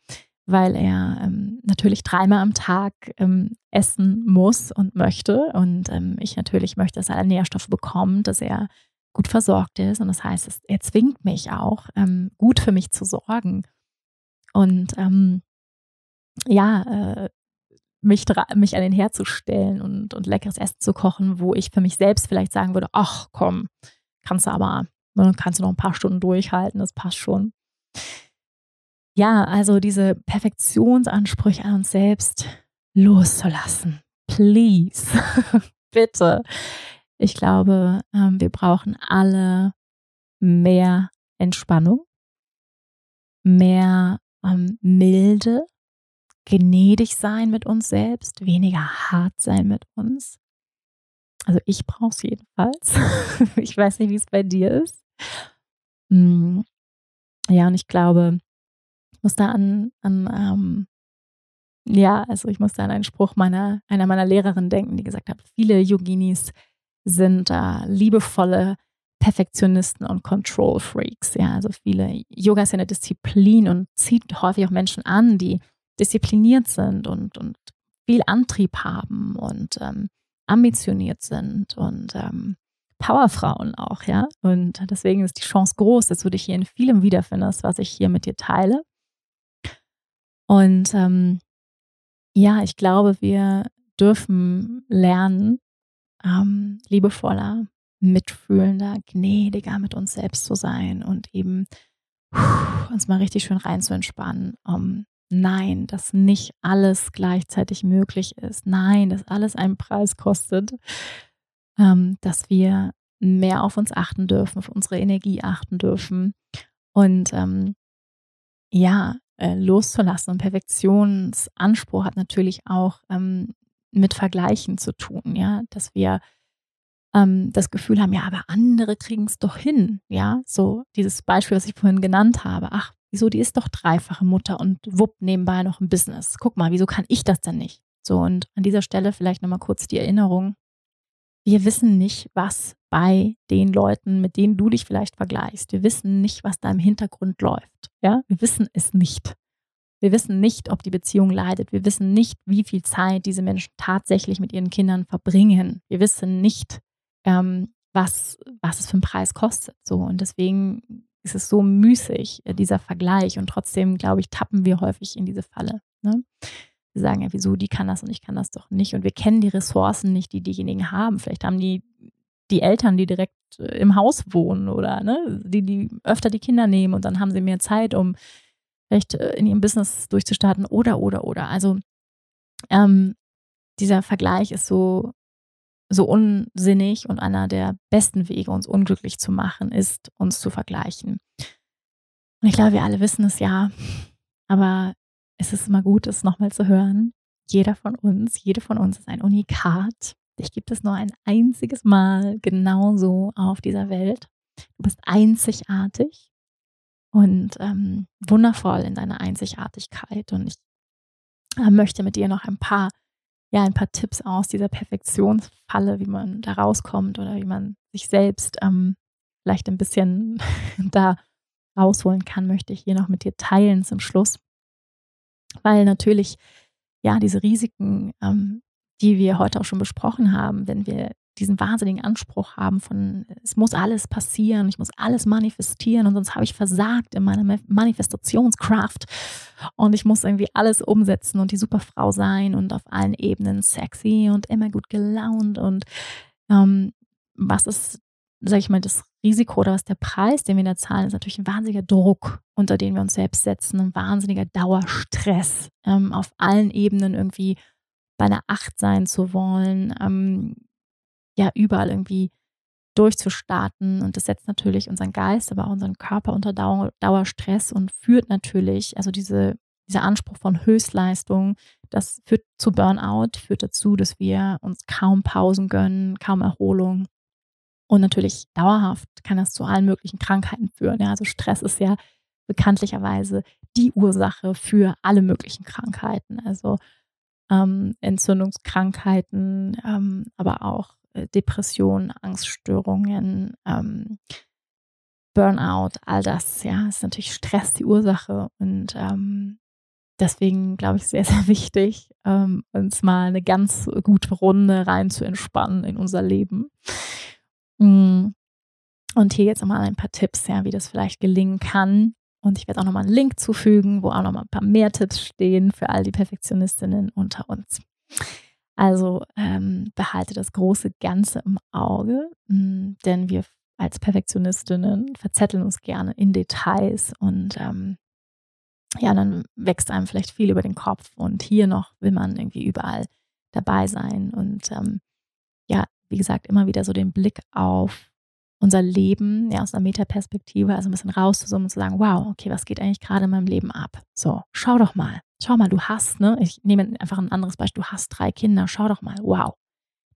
weil er ähm, natürlich dreimal am Tag ähm, essen muss und möchte. Und ähm, ich natürlich möchte, dass er Nährstoffe bekommt, dass er gut versorgt ist. Und das heißt, es, er zwingt mich auch, ähm, gut für mich zu sorgen. Und ähm, ja, äh, mich, mich an den Herd stellen und, und leckeres Essen zu kochen, wo ich für mich selbst vielleicht sagen würde, ach komm, kannst du aber, ne, kannst du noch ein paar Stunden durchhalten, das passt schon. Ja, also diese Perfektionsansprüche an uns selbst loszulassen. Please. Bitte. Ich glaube, ähm, wir brauchen alle mehr Entspannung, mehr ähm, Milde, gnädig sein mit uns selbst, weniger hart sein mit uns. Also ich brauche es jedenfalls. ich weiß nicht, wie es bei dir ist. Hm. Ja, und ich glaube, muss da an, an ähm, ja, also ich muss da an einen Spruch meiner, einer meiner Lehrerinnen denken, die gesagt hat, viele Yoginis sind äh, liebevolle Perfektionisten und Control Freaks. Ja, also viele Yoga ist ja eine Disziplin und zieht häufig auch Menschen an, die diszipliniert sind und, und viel Antrieb haben und ähm, ambitioniert sind und ähm, Powerfrauen auch, ja. Und deswegen ist die Chance groß, dass du dich hier in vielem wiederfindest, was ich hier mit dir teile. Und ähm, ja, ich glaube, wir dürfen lernen, ähm, liebevoller, mitfühlender, gnädiger mit uns selbst zu sein und eben uns mal richtig schön rein zu entspannen, um Nein, dass nicht alles gleichzeitig möglich ist. Nein, dass alles einen Preis kostet. Ähm, dass wir mehr auf uns achten dürfen, auf unsere Energie achten dürfen. Und ähm, ja, äh, loszulassen. Und Perfektionsanspruch hat natürlich auch ähm, mit Vergleichen zu tun, ja, dass wir ähm, das Gefühl haben, ja, aber andere kriegen es doch hin, ja, so dieses Beispiel, was ich vorhin genannt habe. Ach, wieso, die ist doch dreifache Mutter und wupp nebenbei noch ein Business. Guck mal, wieso kann ich das denn nicht? So, und an dieser Stelle vielleicht nochmal kurz die Erinnerung. Wir wissen nicht, was bei den Leuten, mit denen du dich vielleicht vergleichst. Wir wissen nicht, was da im Hintergrund läuft. Ja, wir wissen es nicht. Wir wissen nicht, ob die Beziehung leidet. Wir wissen nicht, wie viel Zeit diese Menschen tatsächlich mit ihren Kindern verbringen. Wir wissen nicht, ähm, was, was es für einen Preis kostet. So, und deswegen ist es so müßig, äh, dieser Vergleich. Und trotzdem, glaube ich, tappen wir häufig in diese Falle. Ne? Wir sagen ja, wieso, die kann das und ich kann das doch nicht. Und wir kennen die Ressourcen nicht, die diejenigen haben. Vielleicht haben die die Eltern, die direkt äh, im Haus wohnen oder ne, die, die öfter die Kinder nehmen und dann haben sie mehr Zeit, um vielleicht äh, in ihrem Business durchzustarten oder, oder, oder. Also ähm, dieser Vergleich ist so so unsinnig und einer der besten Wege, uns unglücklich zu machen, ist, uns zu vergleichen. Und ich glaube, wir alle wissen es ja, aber es ist immer gut, es nochmal zu hören. Jeder von uns, jede von uns ist ein Unikat. Dich gibt es nur ein einziges Mal genauso auf dieser Welt. Du bist einzigartig und ähm, wundervoll in deiner Einzigartigkeit. Und ich äh, möchte mit dir noch ein paar ja ein paar Tipps aus dieser Perfektionsfalle, wie man da rauskommt oder wie man sich selbst ähm, vielleicht ein bisschen da rausholen kann, möchte ich hier noch mit dir teilen zum Schluss. Weil natürlich, ja, diese Risiken, ähm, die wir heute auch schon besprochen haben, wenn wir diesen wahnsinnigen Anspruch haben von, es muss alles passieren, ich muss alles manifestieren und sonst habe ich versagt in meiner Manifestationskraft und ich muss irgendwie alles umsetzen und die Superfrau sein und auf allen Ebenen sexy und immer gut gelaunt und ähm, was ist, sag ich mal, das Risiko oder was der Preis, den wir da zahlen, ist natürlich ein wahnsinniger Druck, unter den wir uns selbst setzen, ein wahnsinniger Dauerstress ähm, auf allen Ebenen irgendwie bei einer Acht sein zu wollen, ähm, ja überall irgendwie durchzustarten. Und das setzt natürlich unseren Geist, aber auch unseren Körper unter Dauer, Dauerstress und führt natürlich, also diese, dieser Anspruch von Höchstleistung, das führt zu Burnout, führt dazu, dass wir uns kaum Pausen gönnen, kaum Erholung. Und natürlich dauerhaft kann das zu allen möglichen Krankheiten führen. Ja, also Stress ist ja bekanntlicherweise die Ursache für alle möglichen Krankheiten. Also ähm, Entzündungskrankheiten, ähm, aber auch äh, Depressionen, Angststörungen, ähm, Burnout, all das, ja, ist natürlich Stress die Ursache und ähm, deswegen glaube ich sehr, sehr wichtig, ähm, uns mal eine ganz gute Runde rein zu entspannen in unser Leben. Mm. Und hier jetzt nochmal ein paar Tipps, ja, wie das vielleicht gelingen kann. Und ich werde auch nochmal einen Link zufügen, wo auch nochmal ein paar mehr Tipps stehen für all die Perfektionistinnen unter uns. Also ähm, behalte das große Ganze im Auge, mh, hm, denn wir als Perfektionistinnen verzetteln uns gerne in Details und ähm, ja, dann wächst einem vielleicht viel über den Kopf und hier noch will man irgendwie überall dabei sein und ähm, ja, wie gesagt, immer wieder so den Blick auf unser Leben, ja, aus einer Metaperspektive, also ein bisschen rauszuzoomen und zu sagen, wow, okay, was geht eigentlich gerade in meinem Leben ab? So, schau doch mal, schau mal, du hast, ne, ich nehme einfach ein anderes Beispiel, du hast drei Kinder, schau doch mal, wow,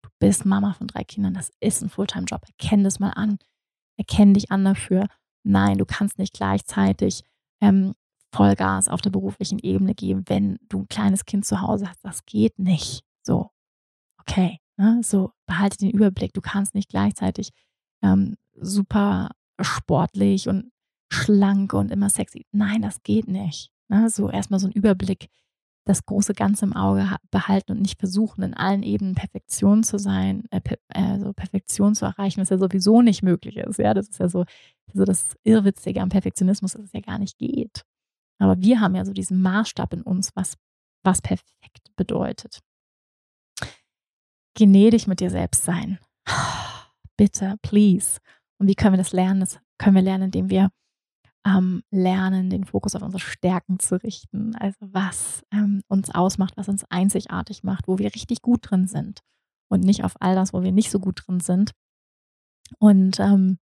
du bist Mama von drei Kindern, das ist ein Fulltime-Job, erkenn das mal an, erkenn dich an dafür. Nein, du kannst nicht gleichzeitig ähm, Vollgas auf der beruflichen Ebene geben, wenn du ein kleines Kind zu Hause hast. Das geht nicht. So, okay, ne? so behalte den Überblick. Du kannst nicht gleichzeitig ähm, super sportlich und schlank und immer sexy. Nein, das geht nicht. Ne? So erstmal so ein Überblick, das große Ganze im Auge behalten und nicht versuchen, in allen Ebenen Perfektion zu sein, äh, also Perfektion zu erreichen, was ja sowieso nicht möglich ist. Ja, das ist ja so, so das Irrwitzige am Perfektionismus, dass es ja gar nicht geht. Aber wir haben ja so diesen Maßstab in uns, was, was perfekt bedeutet. Gnädig mit dir selbst sein bitte, please. Und wie können wir das lernen? Das können wir lernen, indem wir ähm, lernen, den Fokus auf unsere Stärken zu richten. Also was ähm, uns ausmacht, was uns einzigartig macht, wo wir richtig gut drin sind. Und nicht auf all das, wo wir nicht so gut drin sind. Und ähm,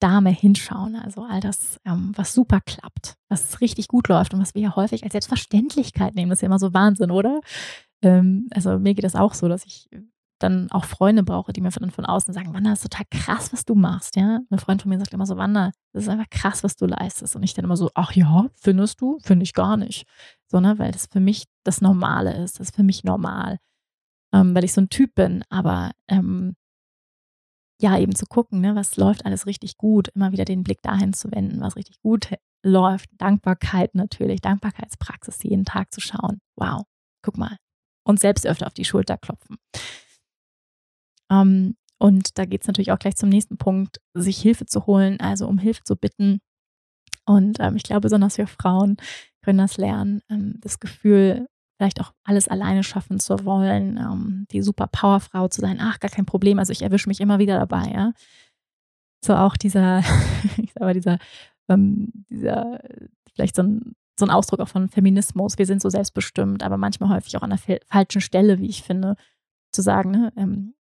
da mehr hinschauen. Also all das, ähm, was super klappt, was richtig gut läuft und was wir ja häufig als Selbstverständlichkeit nehmen. Das ist ja immer so Wahnsinn, oder? Ähm, also mir geht es auch so, dass ich dann auch Freunde brauche, die mir von, von außen sagen, Wanda, das ist total krass, was du machst, ja. Ein Freund von mir sagt immer so, Wanda, das ist einfach krass, was du leistest. Und ich dann immer so, ach ja, findest du? Finde ich gar nicht. So, ne, weil das für mich das Normale ist. Das ist für mich normal. Ähm, weil ich so ein Typ bin. Aber ähm, ja, eben zu gucken, ne, was läuft alles richtig gut, immer wieder den Blick dahin zu wenden, was richtig gut läuft. Dankbarkeit natürlich, Dankbarkeitspraxis jeden Tag zu schauen. Wow, guck mal. Und selbst öfter auf die Schulter klopfen. Ähm, und da geht es natürlich auch gleich zum nächsten Punkt, sich Hilfe zu holen, also um Hilfe zu bitten. Und ähm, ich glaube, besonders wir Frauen können das lernen, ähm, das Gefühl, vielleicht auch alles alleine schaffen zu wollen, ähm, die super Powerfrau zu sein. Ach, gar kein Problem. Also ich erwische mich immer wieder dabei, ja. So auch dieser, ich sag mal, dieser, ähm, dieser, vielleicht so ein, so ein Ausdruck auch von Feminismus. Wir sind so selbstbestimmt, aber manchmal häufig auch an der falschen Stelle, wie ich finde, zu sagen, ne, ähm,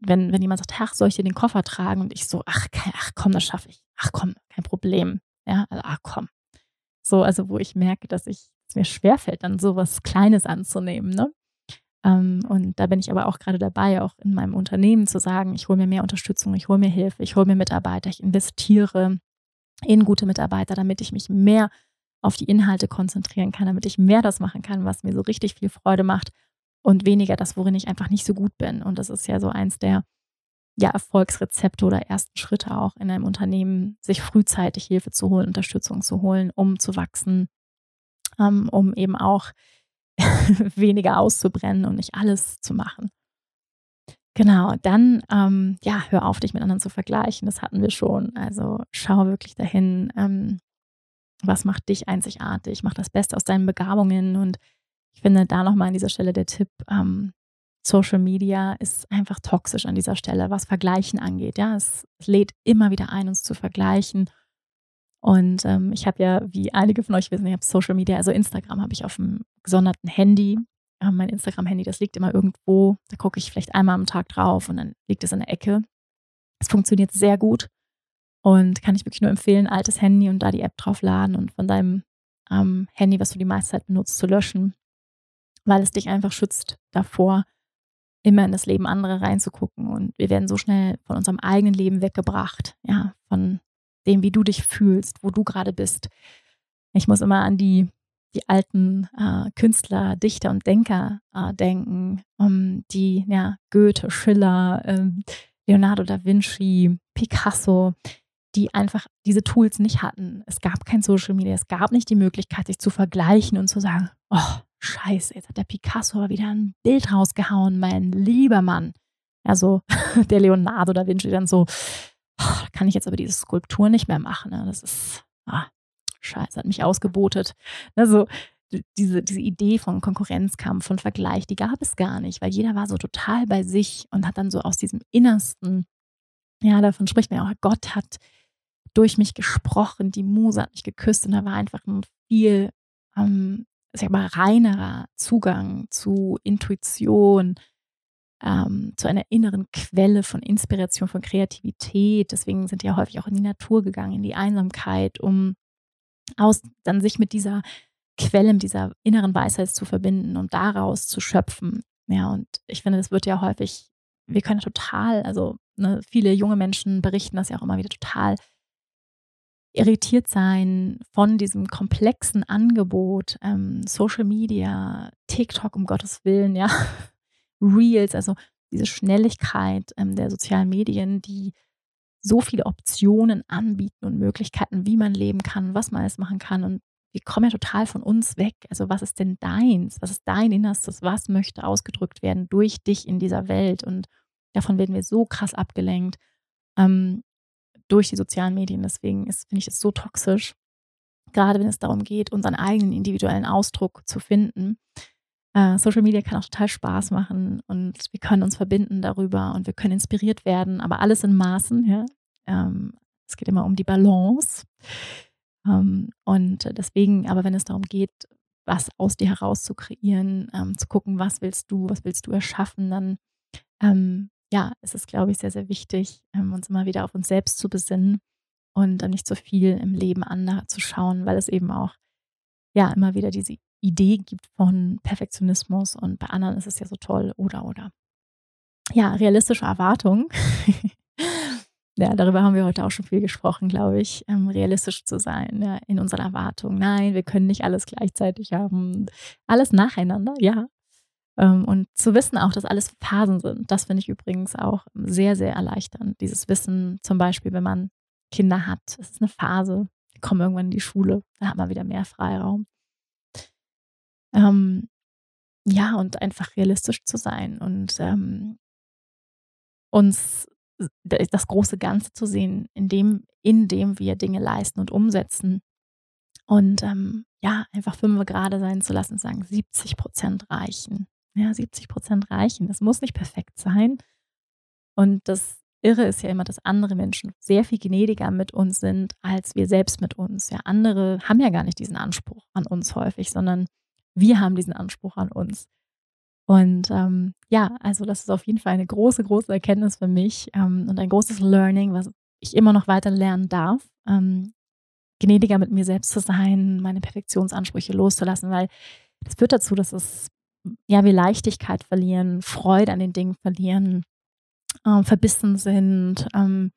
wenn, wenn jemand sagt, ach, soll ich dir den Koffer tragen? Und ich so, ach, kein, ach komm, das schaffe ich. Ach komm, kein Problem. Ja, also, ach komm. So, also wo ich merke, dass ich es mir schwerfällt, dann sowas Kleines anzunehmen, ne? Ähm, und da bin ich aber auch gerade dabei, auch in meinem Unternehmen zu sagen, ich hole mir mehr Unterstützung, ich hole mir Hilfe, ich hole mir Mitarbeiter, ich investiere in gute Mitarbeiter, damit ich mich mehr auf die Inhalte konzentrieren kann, damit ich mehr das machen kann, was mir so richtig viel Freude macht und weniger das, worin ich einfach nicht so gut bin. Und das ist ja so eins der ja, Erfolgsrezepte oder ersten Schritte auch in einem Unternehmen, sich frühzeitig Hilfe zu holen, Unterstützung zu holen, um zu wachsen, ähm, um eben auch weniger auszubrennen und nicht alles zu machen. Genau, dann ähm, ja, hör auf, dich mit anderen zu vergleichen. Das hatten wir schon. Also schau wirklich dahin, ähm, was macht dich einzigartig, mach das Beste aus deinen Begabungen. Und ich finde da nochmal an dieser Stelle der Tipp, ähm, Social Media ist einfach toxisch an dieser Stelle, was Vergleichen angeht. Ja, es, es lädt immer wieder ein, uns zu vergleichen. Und ähm, ich habe ja, wie einige von euch wissen, ich habe Social Media, also Instagram habe ich auf dem gesonderten Handy äh, mein Instagram-Handy, das liegt immer irgendwo. Da gucke ich vielleicht einmal am Tag drauf und dann liegt es in der Ecke. Es funktioniert sehr gut und kann ich wirklich nur empfehlen, altes Handy und da die App draufladen und von deinem ähm, Handy, was du die meiste Zeit benutzt, zu löschen, weil es dich einfach schützt davor, immer in das Leben anderer reinzugucken. Und wir werden so schnell von unserem eigenen Leben weggebracht, ja, von dem, wie du dich fühlst, wo du gerade bist. Ich muss immer an die die alten äh, Künstler, Dichter und Denker äh, denken, um die ja, Goethe, Schiller, äh, Leonardo da Vinci, Picasso, die einfach diese Tools nicht hatten. Es gab kein Social Media, es gab nicht die Möglichkeit, sich zu vergleichen und zu sagen, oh, scheiße, jetzt hat der Picasso aber wieder ein Bild rausgehauen, mein lieber Mann. Also der Leonardo da Vinci dann so, oh, kann ich jetzt aber diese Skulptur nicht mehr machen. Ne? Das ist, ah, Scheiße, hat mich ausgebotet. Also diese, diese Idee von Konkurrenzkampf, von Vergleich, die gab es gar nicht, weil jeder war so total bei sich und hat dann so aus diesem Innersten, ja, davon spricht man ja auch, Gott hat durch mich gesprochen, die Muse hat mich geküsst und da war einfach ein viel, ähm, sag mal, reinerer Zugang zu Intuition, ähm, zu einer inneren Quelle von Inspiration, von Kreativität. Deswegen sind die ja häufig auch in die Natur gegangen, in die Einsamkeit, um aus, dann sich mit dieser Quelle, mit dieser inneren Weisheit zu verbinden und daraus zu schöpfen. Ja, und ich finde, das wird ja häufig, wir können total, also ne, viele junge Menschen berichten das ja auch immer wieder total irritiert sein von diesem komplexen Angebot, ähm, Social Media, TikTok um Gottes Willen, ja, Reels, also diese Schnelligkeit ähm, der sozialen Medien, die so viele Optionen anbieten und Möglichkeiten, wie man leben kann, was man alles machen kann. Und wir kommen ja total von uns weg. Also was ist denn deins? Was ist dein Innerstes? Was möchte ausgedrückt werden durch dich in dieser Welt? Und davon werden wir so krass abgelenkt ähm, durch die sozialen Medien. Deswegen finde ich es so toxisch, gerade wenn es darum geht, unseren eigenen individuellen Ausdruck zu finden. Äh, Social Media kann auch total Spaß machen und wir können uns verbinden darüber und wir können inspiriert werden, aber alles in Maßen. Ja? Ähm, es geht immer um die Balance. Ähm, und deswegen, aber wenn es darum geht, was aus dir heraus zu kreieren, ähm, zu gucken, was willst du, was willst du erschaffen, dann ähm, ja, ist es, glaube ich, sehr, sehr wichtig, ähm, uns immer wieder auf uns selbst zu besinnen und dann nicht so viel im Leben anderer zu schauen, weil es eben auch ja immer wieder diese Idee gibt von Perfektionismus und bei anderen ist es ja so toll oder oder. Ja, realistische Erwartungen. ja, darüber haben wir heute auch schon viel gesprochen, glaube ich, ähm, realistisch zu sein ja, in unseren Erwartungen. Nein, wir können nicht alles gleichzeitig haben. Alles nacheinander, ja. Ähm, und zu wissen auch, dass alles Phasen sind, das finde ich übrigens auch sehr, sehr erleichternd. Dieses Wissen, zum Beispiel, wenn man Kinder hat, es ist eine Phase, die kommen irgendwann in die Schule, da hat man wieder mehr Freiraum. Ähm, ja, und einfach realistisch zu sein und ähm, uns das große Ganze zu sehen, in dem, in dem wir Dinge leisten und umsetzen. Und ähm, ja, einfach fünf gerade sein zu lassen und sagen, 70 Prozent reichen. Ja, 70 Prozent reichen. Das muss nicht perfekt sein. Und das Irre ist ja immer, dass andere Menschen sehr viel gnädiger mit uns sind, als wir selbst mit uns. Ja, andere haben ja gar nicht diesen Anspruch an uns häufig, sondern wir haben diesen Anspruch an uns. Und ähm, ja, also das ist auf jeden Fall eine große, große Erkenntnis für mich ähm, und ein großes Learning, was ich immer noch weiter lernen darf, ähm, gnädiger mit mir selbst zu sein, meine Perfektionsansprüche loszulassen, weil das führt dazu, dass es ja wir Leichtigkeit verlieren, Freude an den Dingen verlieren, äh, verbissen sind, ähm,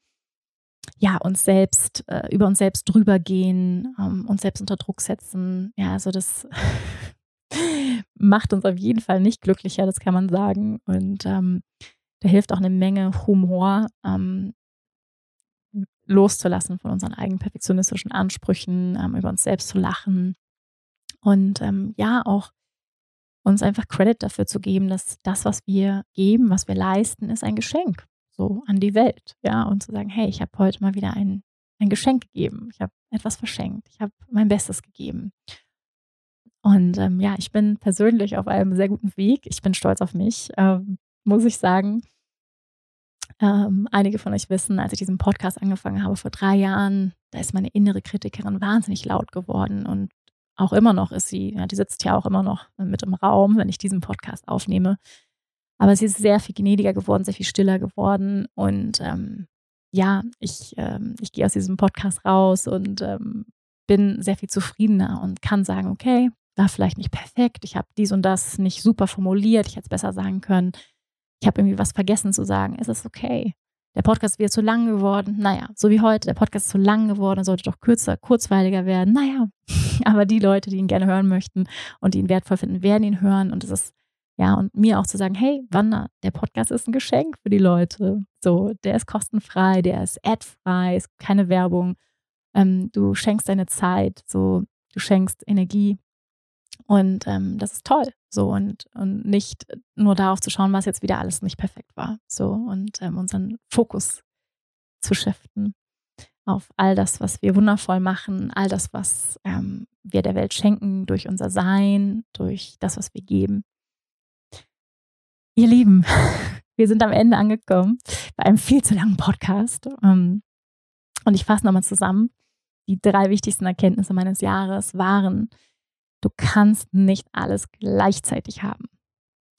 ja uns selbst äh, über uns selbst drüber gehen, ähm, uns selbst unter Druck setzen. Ja, also das macht uns auf jeden Fall nicht glücklicher, das kann man sagen. Und ähm, da hilft auch eine Menge Humor ähm, loszulassen von unseren eigenen perfektionistischen Ansprüchen, ähm, über uns selbst zu lachen. Und ähm, ja, auch uns einfach Credit dafür zu geben, dass das, was wir geben, was wir leisten, ist ein Geschenk so an die Welt. Ja, und zu sagen, hey, ich habe heute mal wieder ein, ein Geschenk gegeben. Ich habe etwas verschenkt. Ich habe mein Bestes gegeben. Und ähm, ja, ich bin persönlich auf einem sehr guten Weg. Ich bin stolz auf mich, ähm, muss ich sagen. Ähm, einige von euch wissen, als ich diesen Podcast angefangen habe vor drei Jahren, da ist meine innere Kritikerin wahnsinnig laut geworden und auch immer noch ist sie, ja, die sitzt ja auch immer noch mit im Raum, wenn ich diesen Podcast aufnehme. Aber sie ist sehr viel gnädiger geworden, sehr viel stiller geworden. Und ähm, ja, ich, ähm, ich gehe aus diesem Podcast raus und ähm, bin sehr viel zufriedener und kann sagen, okay, da vielleicht nicht perfekt, ich habe dies und das nicht super formuliert, ich hätte es besser sagen können, ich habe irgendwie was vergessen zu sagen, es ist okay. Der Podcast wird zu lang geworden, naja, so wie heute, der Podcast ist zu lang geworden, sollte doch kürzer, kurzweiliger werden, naja, aber die Leute, die ihn gerne hören möchten und die ihn wertvoll finden, werden ihn hören und es ist ja, und mir auch zu sagen, hey, Wanda, der Podcast ist ein Geschenk für die Leute. So, der ist kostenfrei, der ist adfrei, ist keine Werbung. Ähm, du schenkst deine Zeit, so, du schenkst Energie. Und ähm, das ist toll. So, und, und nicht nur darauf zu schauen, was jetzt wieder alles nicht perfekt war. So, und ähm, unseren Fokus zu shiften auf all das, was wir wundervoll machen, all das, was ähm, wir der Welt schenken durch unser Sein, durch das, was wir geben. Ihr Lieben, wir sind am Ende angekommen bei einem viel zu langen Podcast. Ähm, und ich fasse nochmal zusammen. Die drei wichtigsten Erkenntnisse meines Jahres waren, du kannst nicht alles gleichzeitig haben.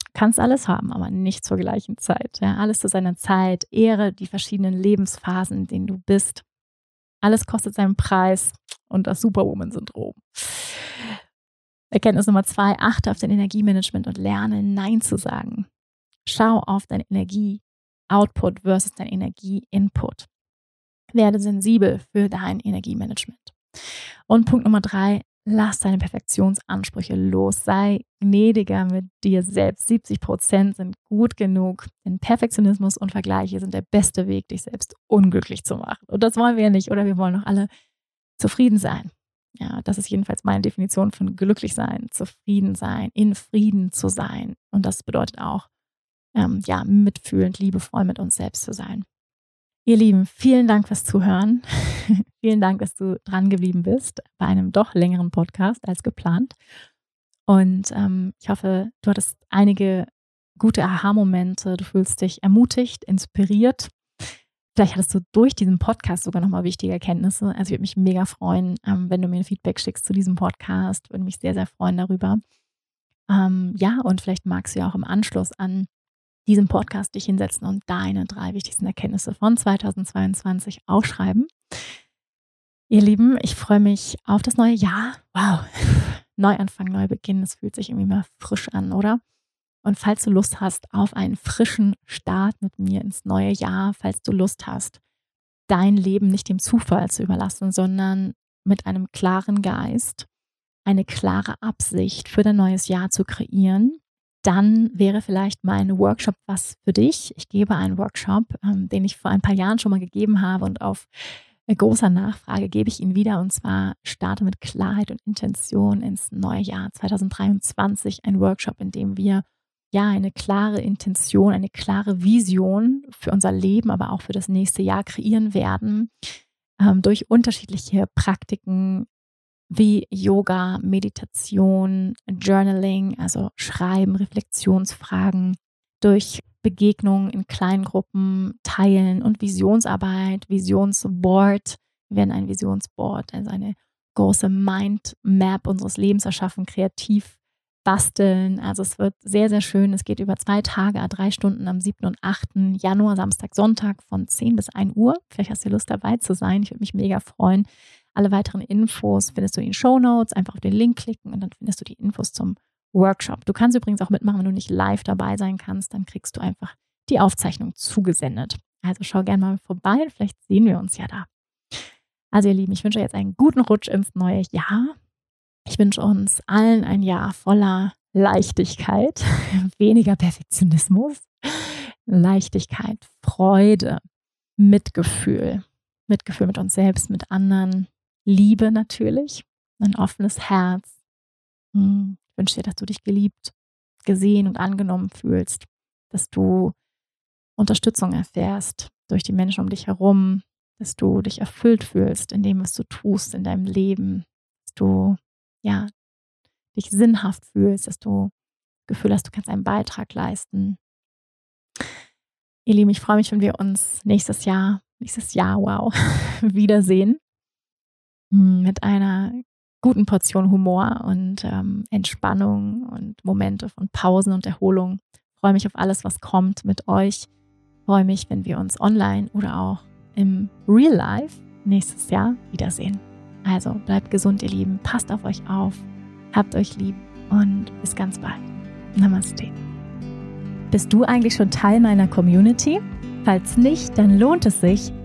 Du kannst alles haben, aber nicht zur gleichen Zeit. Ja, alles zu seiner Zeit. Ehre die verschiedenen Lebensphasen, in denen du bist. Alles kostet seinen Preis und das Superwoman-Syndrom. Erkenntnis Nummer zwei, achte auf dein Energiemanagement und lerne Nein zu sagen. Schau auf dein Energie-Output versus dein Energie-Input. Werde sensibel für dein Energiemanagement. Und Punkt Nummer drei, lass deine Perfektionsansprüche los. Sei gnädiger mit dir selbst. 70 Prozent sind gut genug. Denn Perfektionismus und Vergleiche sind der beste Weg, dich selbst unglücklich zu machen. Und das wollen wir ja nicht, oder wir wollen doch alle zufrieden sein. Ja, das ist jedenfalls meine Definition von glücklich sein, zufrieden sein, in Frieden zu sein. Und das bedeutet auch, ähm, ja, mitfühlend, liebevoll mit uns selbst zu sein. Ihr Lieben, vielen Dank fürs Zuhören. vielen Dank, dass du dran geblieben bist bei einem doch längeren Podcast als geplant. Und ähm, ich hoffe, du hattest einige gute Aha-Momente. Du fühlst dich ermutigt, inspiriert. Vielleicht hattest du durch diesen Podcast sogar nochmal wichtige Erkenntnisse. Also ich würde mich mega freuen, ähm, wenn du mir ein Feedback schickst zu diesem Podcast. Würde mich sehr, sehr freuen darüber. Ähm, ja, und vielleicht magst du ja auch im Anschluss an diesem Podcast dich hinsetzen und deine drei wichtigsten Erkenntnisse von 2022 aufschreiben. Ihr Lieben, ich freue mich auf das neue Jahr. Wow, Neuanfang, Neubeginn, es fühlt sich irgendwie mal frisch an, oder? Und falls du Lust hast auf einen frischen Start mit mir ins neue Jahr, falls du Lust hast, dein Leben nicht dem Zufall zu überlassen, sondern mit einem klaren Geist, eine klare Absicht für dein neues Jahr zu kreieren, dann wäre vielleicht mein Workshop was für dich. Ich gebe einen Workshop, ähm, den ich vor ein paar Jahren schon mal gegeben habe und auf großer Nachfrage gebe ich ihn wieder und zwar starte mit Klarheit und Intention ins neue Jahr 2023. Ein Workshop, in dem wir ja eine klare Intention, eine klare Vision für unser Leben, aber auch für das nächste Jahr kreieren werden ähm, durch unterschiedliche Praktiken, wie Yoga, Meditation, Journaling, also Schreiben, Reflexionsfragen, durch Begegnungen in kleinen Gruppen, Teilen und Visionsarbeit, Visionsboard. Wir werden ein Visionsboard, also eine große Mindmap unseres Lebens erschaffen, kreativ basteln. Also es wird sehr, sehr schön. Es geht über zwei Tage, drei Stunden am 7. und 8. Januar, Samstag, Sonntag von 10 bis 1 Uhr. Vielleicht hast du Lust dabei zu sein. Ich würde mich mega freuen. Alle weiteren Infos findest du in den Show Notes. Einfach auf den Link klicken und dann findest du die Infos zum Workshop. Du kannst übrigens auch mitmachen, wenn du nicht live dabei sein kannst. Dann kriegst du einfach die Aufzeichnung zugesendet. Also schau gerne mal vorbei. Vielleicht sehen wir uns ja da. Also ihr Lieben, ich wünsche jetzt einen guten Rutsch ins neue Jahr. Ich wünsche uns allen ein Jahr voller Leichtigkeit, weniger Perfektionismus, Leichtigkeit, Freude, Mitgefühl, Mitgefühl mit uns selbst, mit anderen, Liebe natürlich, ein offenes Herz. Hm, ich wünsche dir, dass du dich geliebt gesehen und angenommen fühlst, dass du Unterstützung erfährst durch die Menschen um dich herum, dass du dich erfüllt fühlst in dem, was du tust in deinem Leben, dass du ja dich sinnhaft fühlst, dass du das Gefühl hast, du kannst einen Beitrag leisten. Ihr Lieben, ich freue mich, wenn wir uns nächstes Jahr, nächstes Jahr, wow, wiedersehen mit einer guten Portion Humor und ähm, Entspannung und Momente von Pausen und Erholung. Ich freue mich auf alles, was kommt mit euch. Freue mich, wenn wir uns online oder auch im Real Life nächstes Jahr wiedersehen. Also bleibt gesund, ihr Lieben. Passt auf euch auf. Habt euch lieb und bis ganz bald. Namaste. Bist du eigentlich schon Teil meiner Community? Falls nicht, dann lohnt es sich,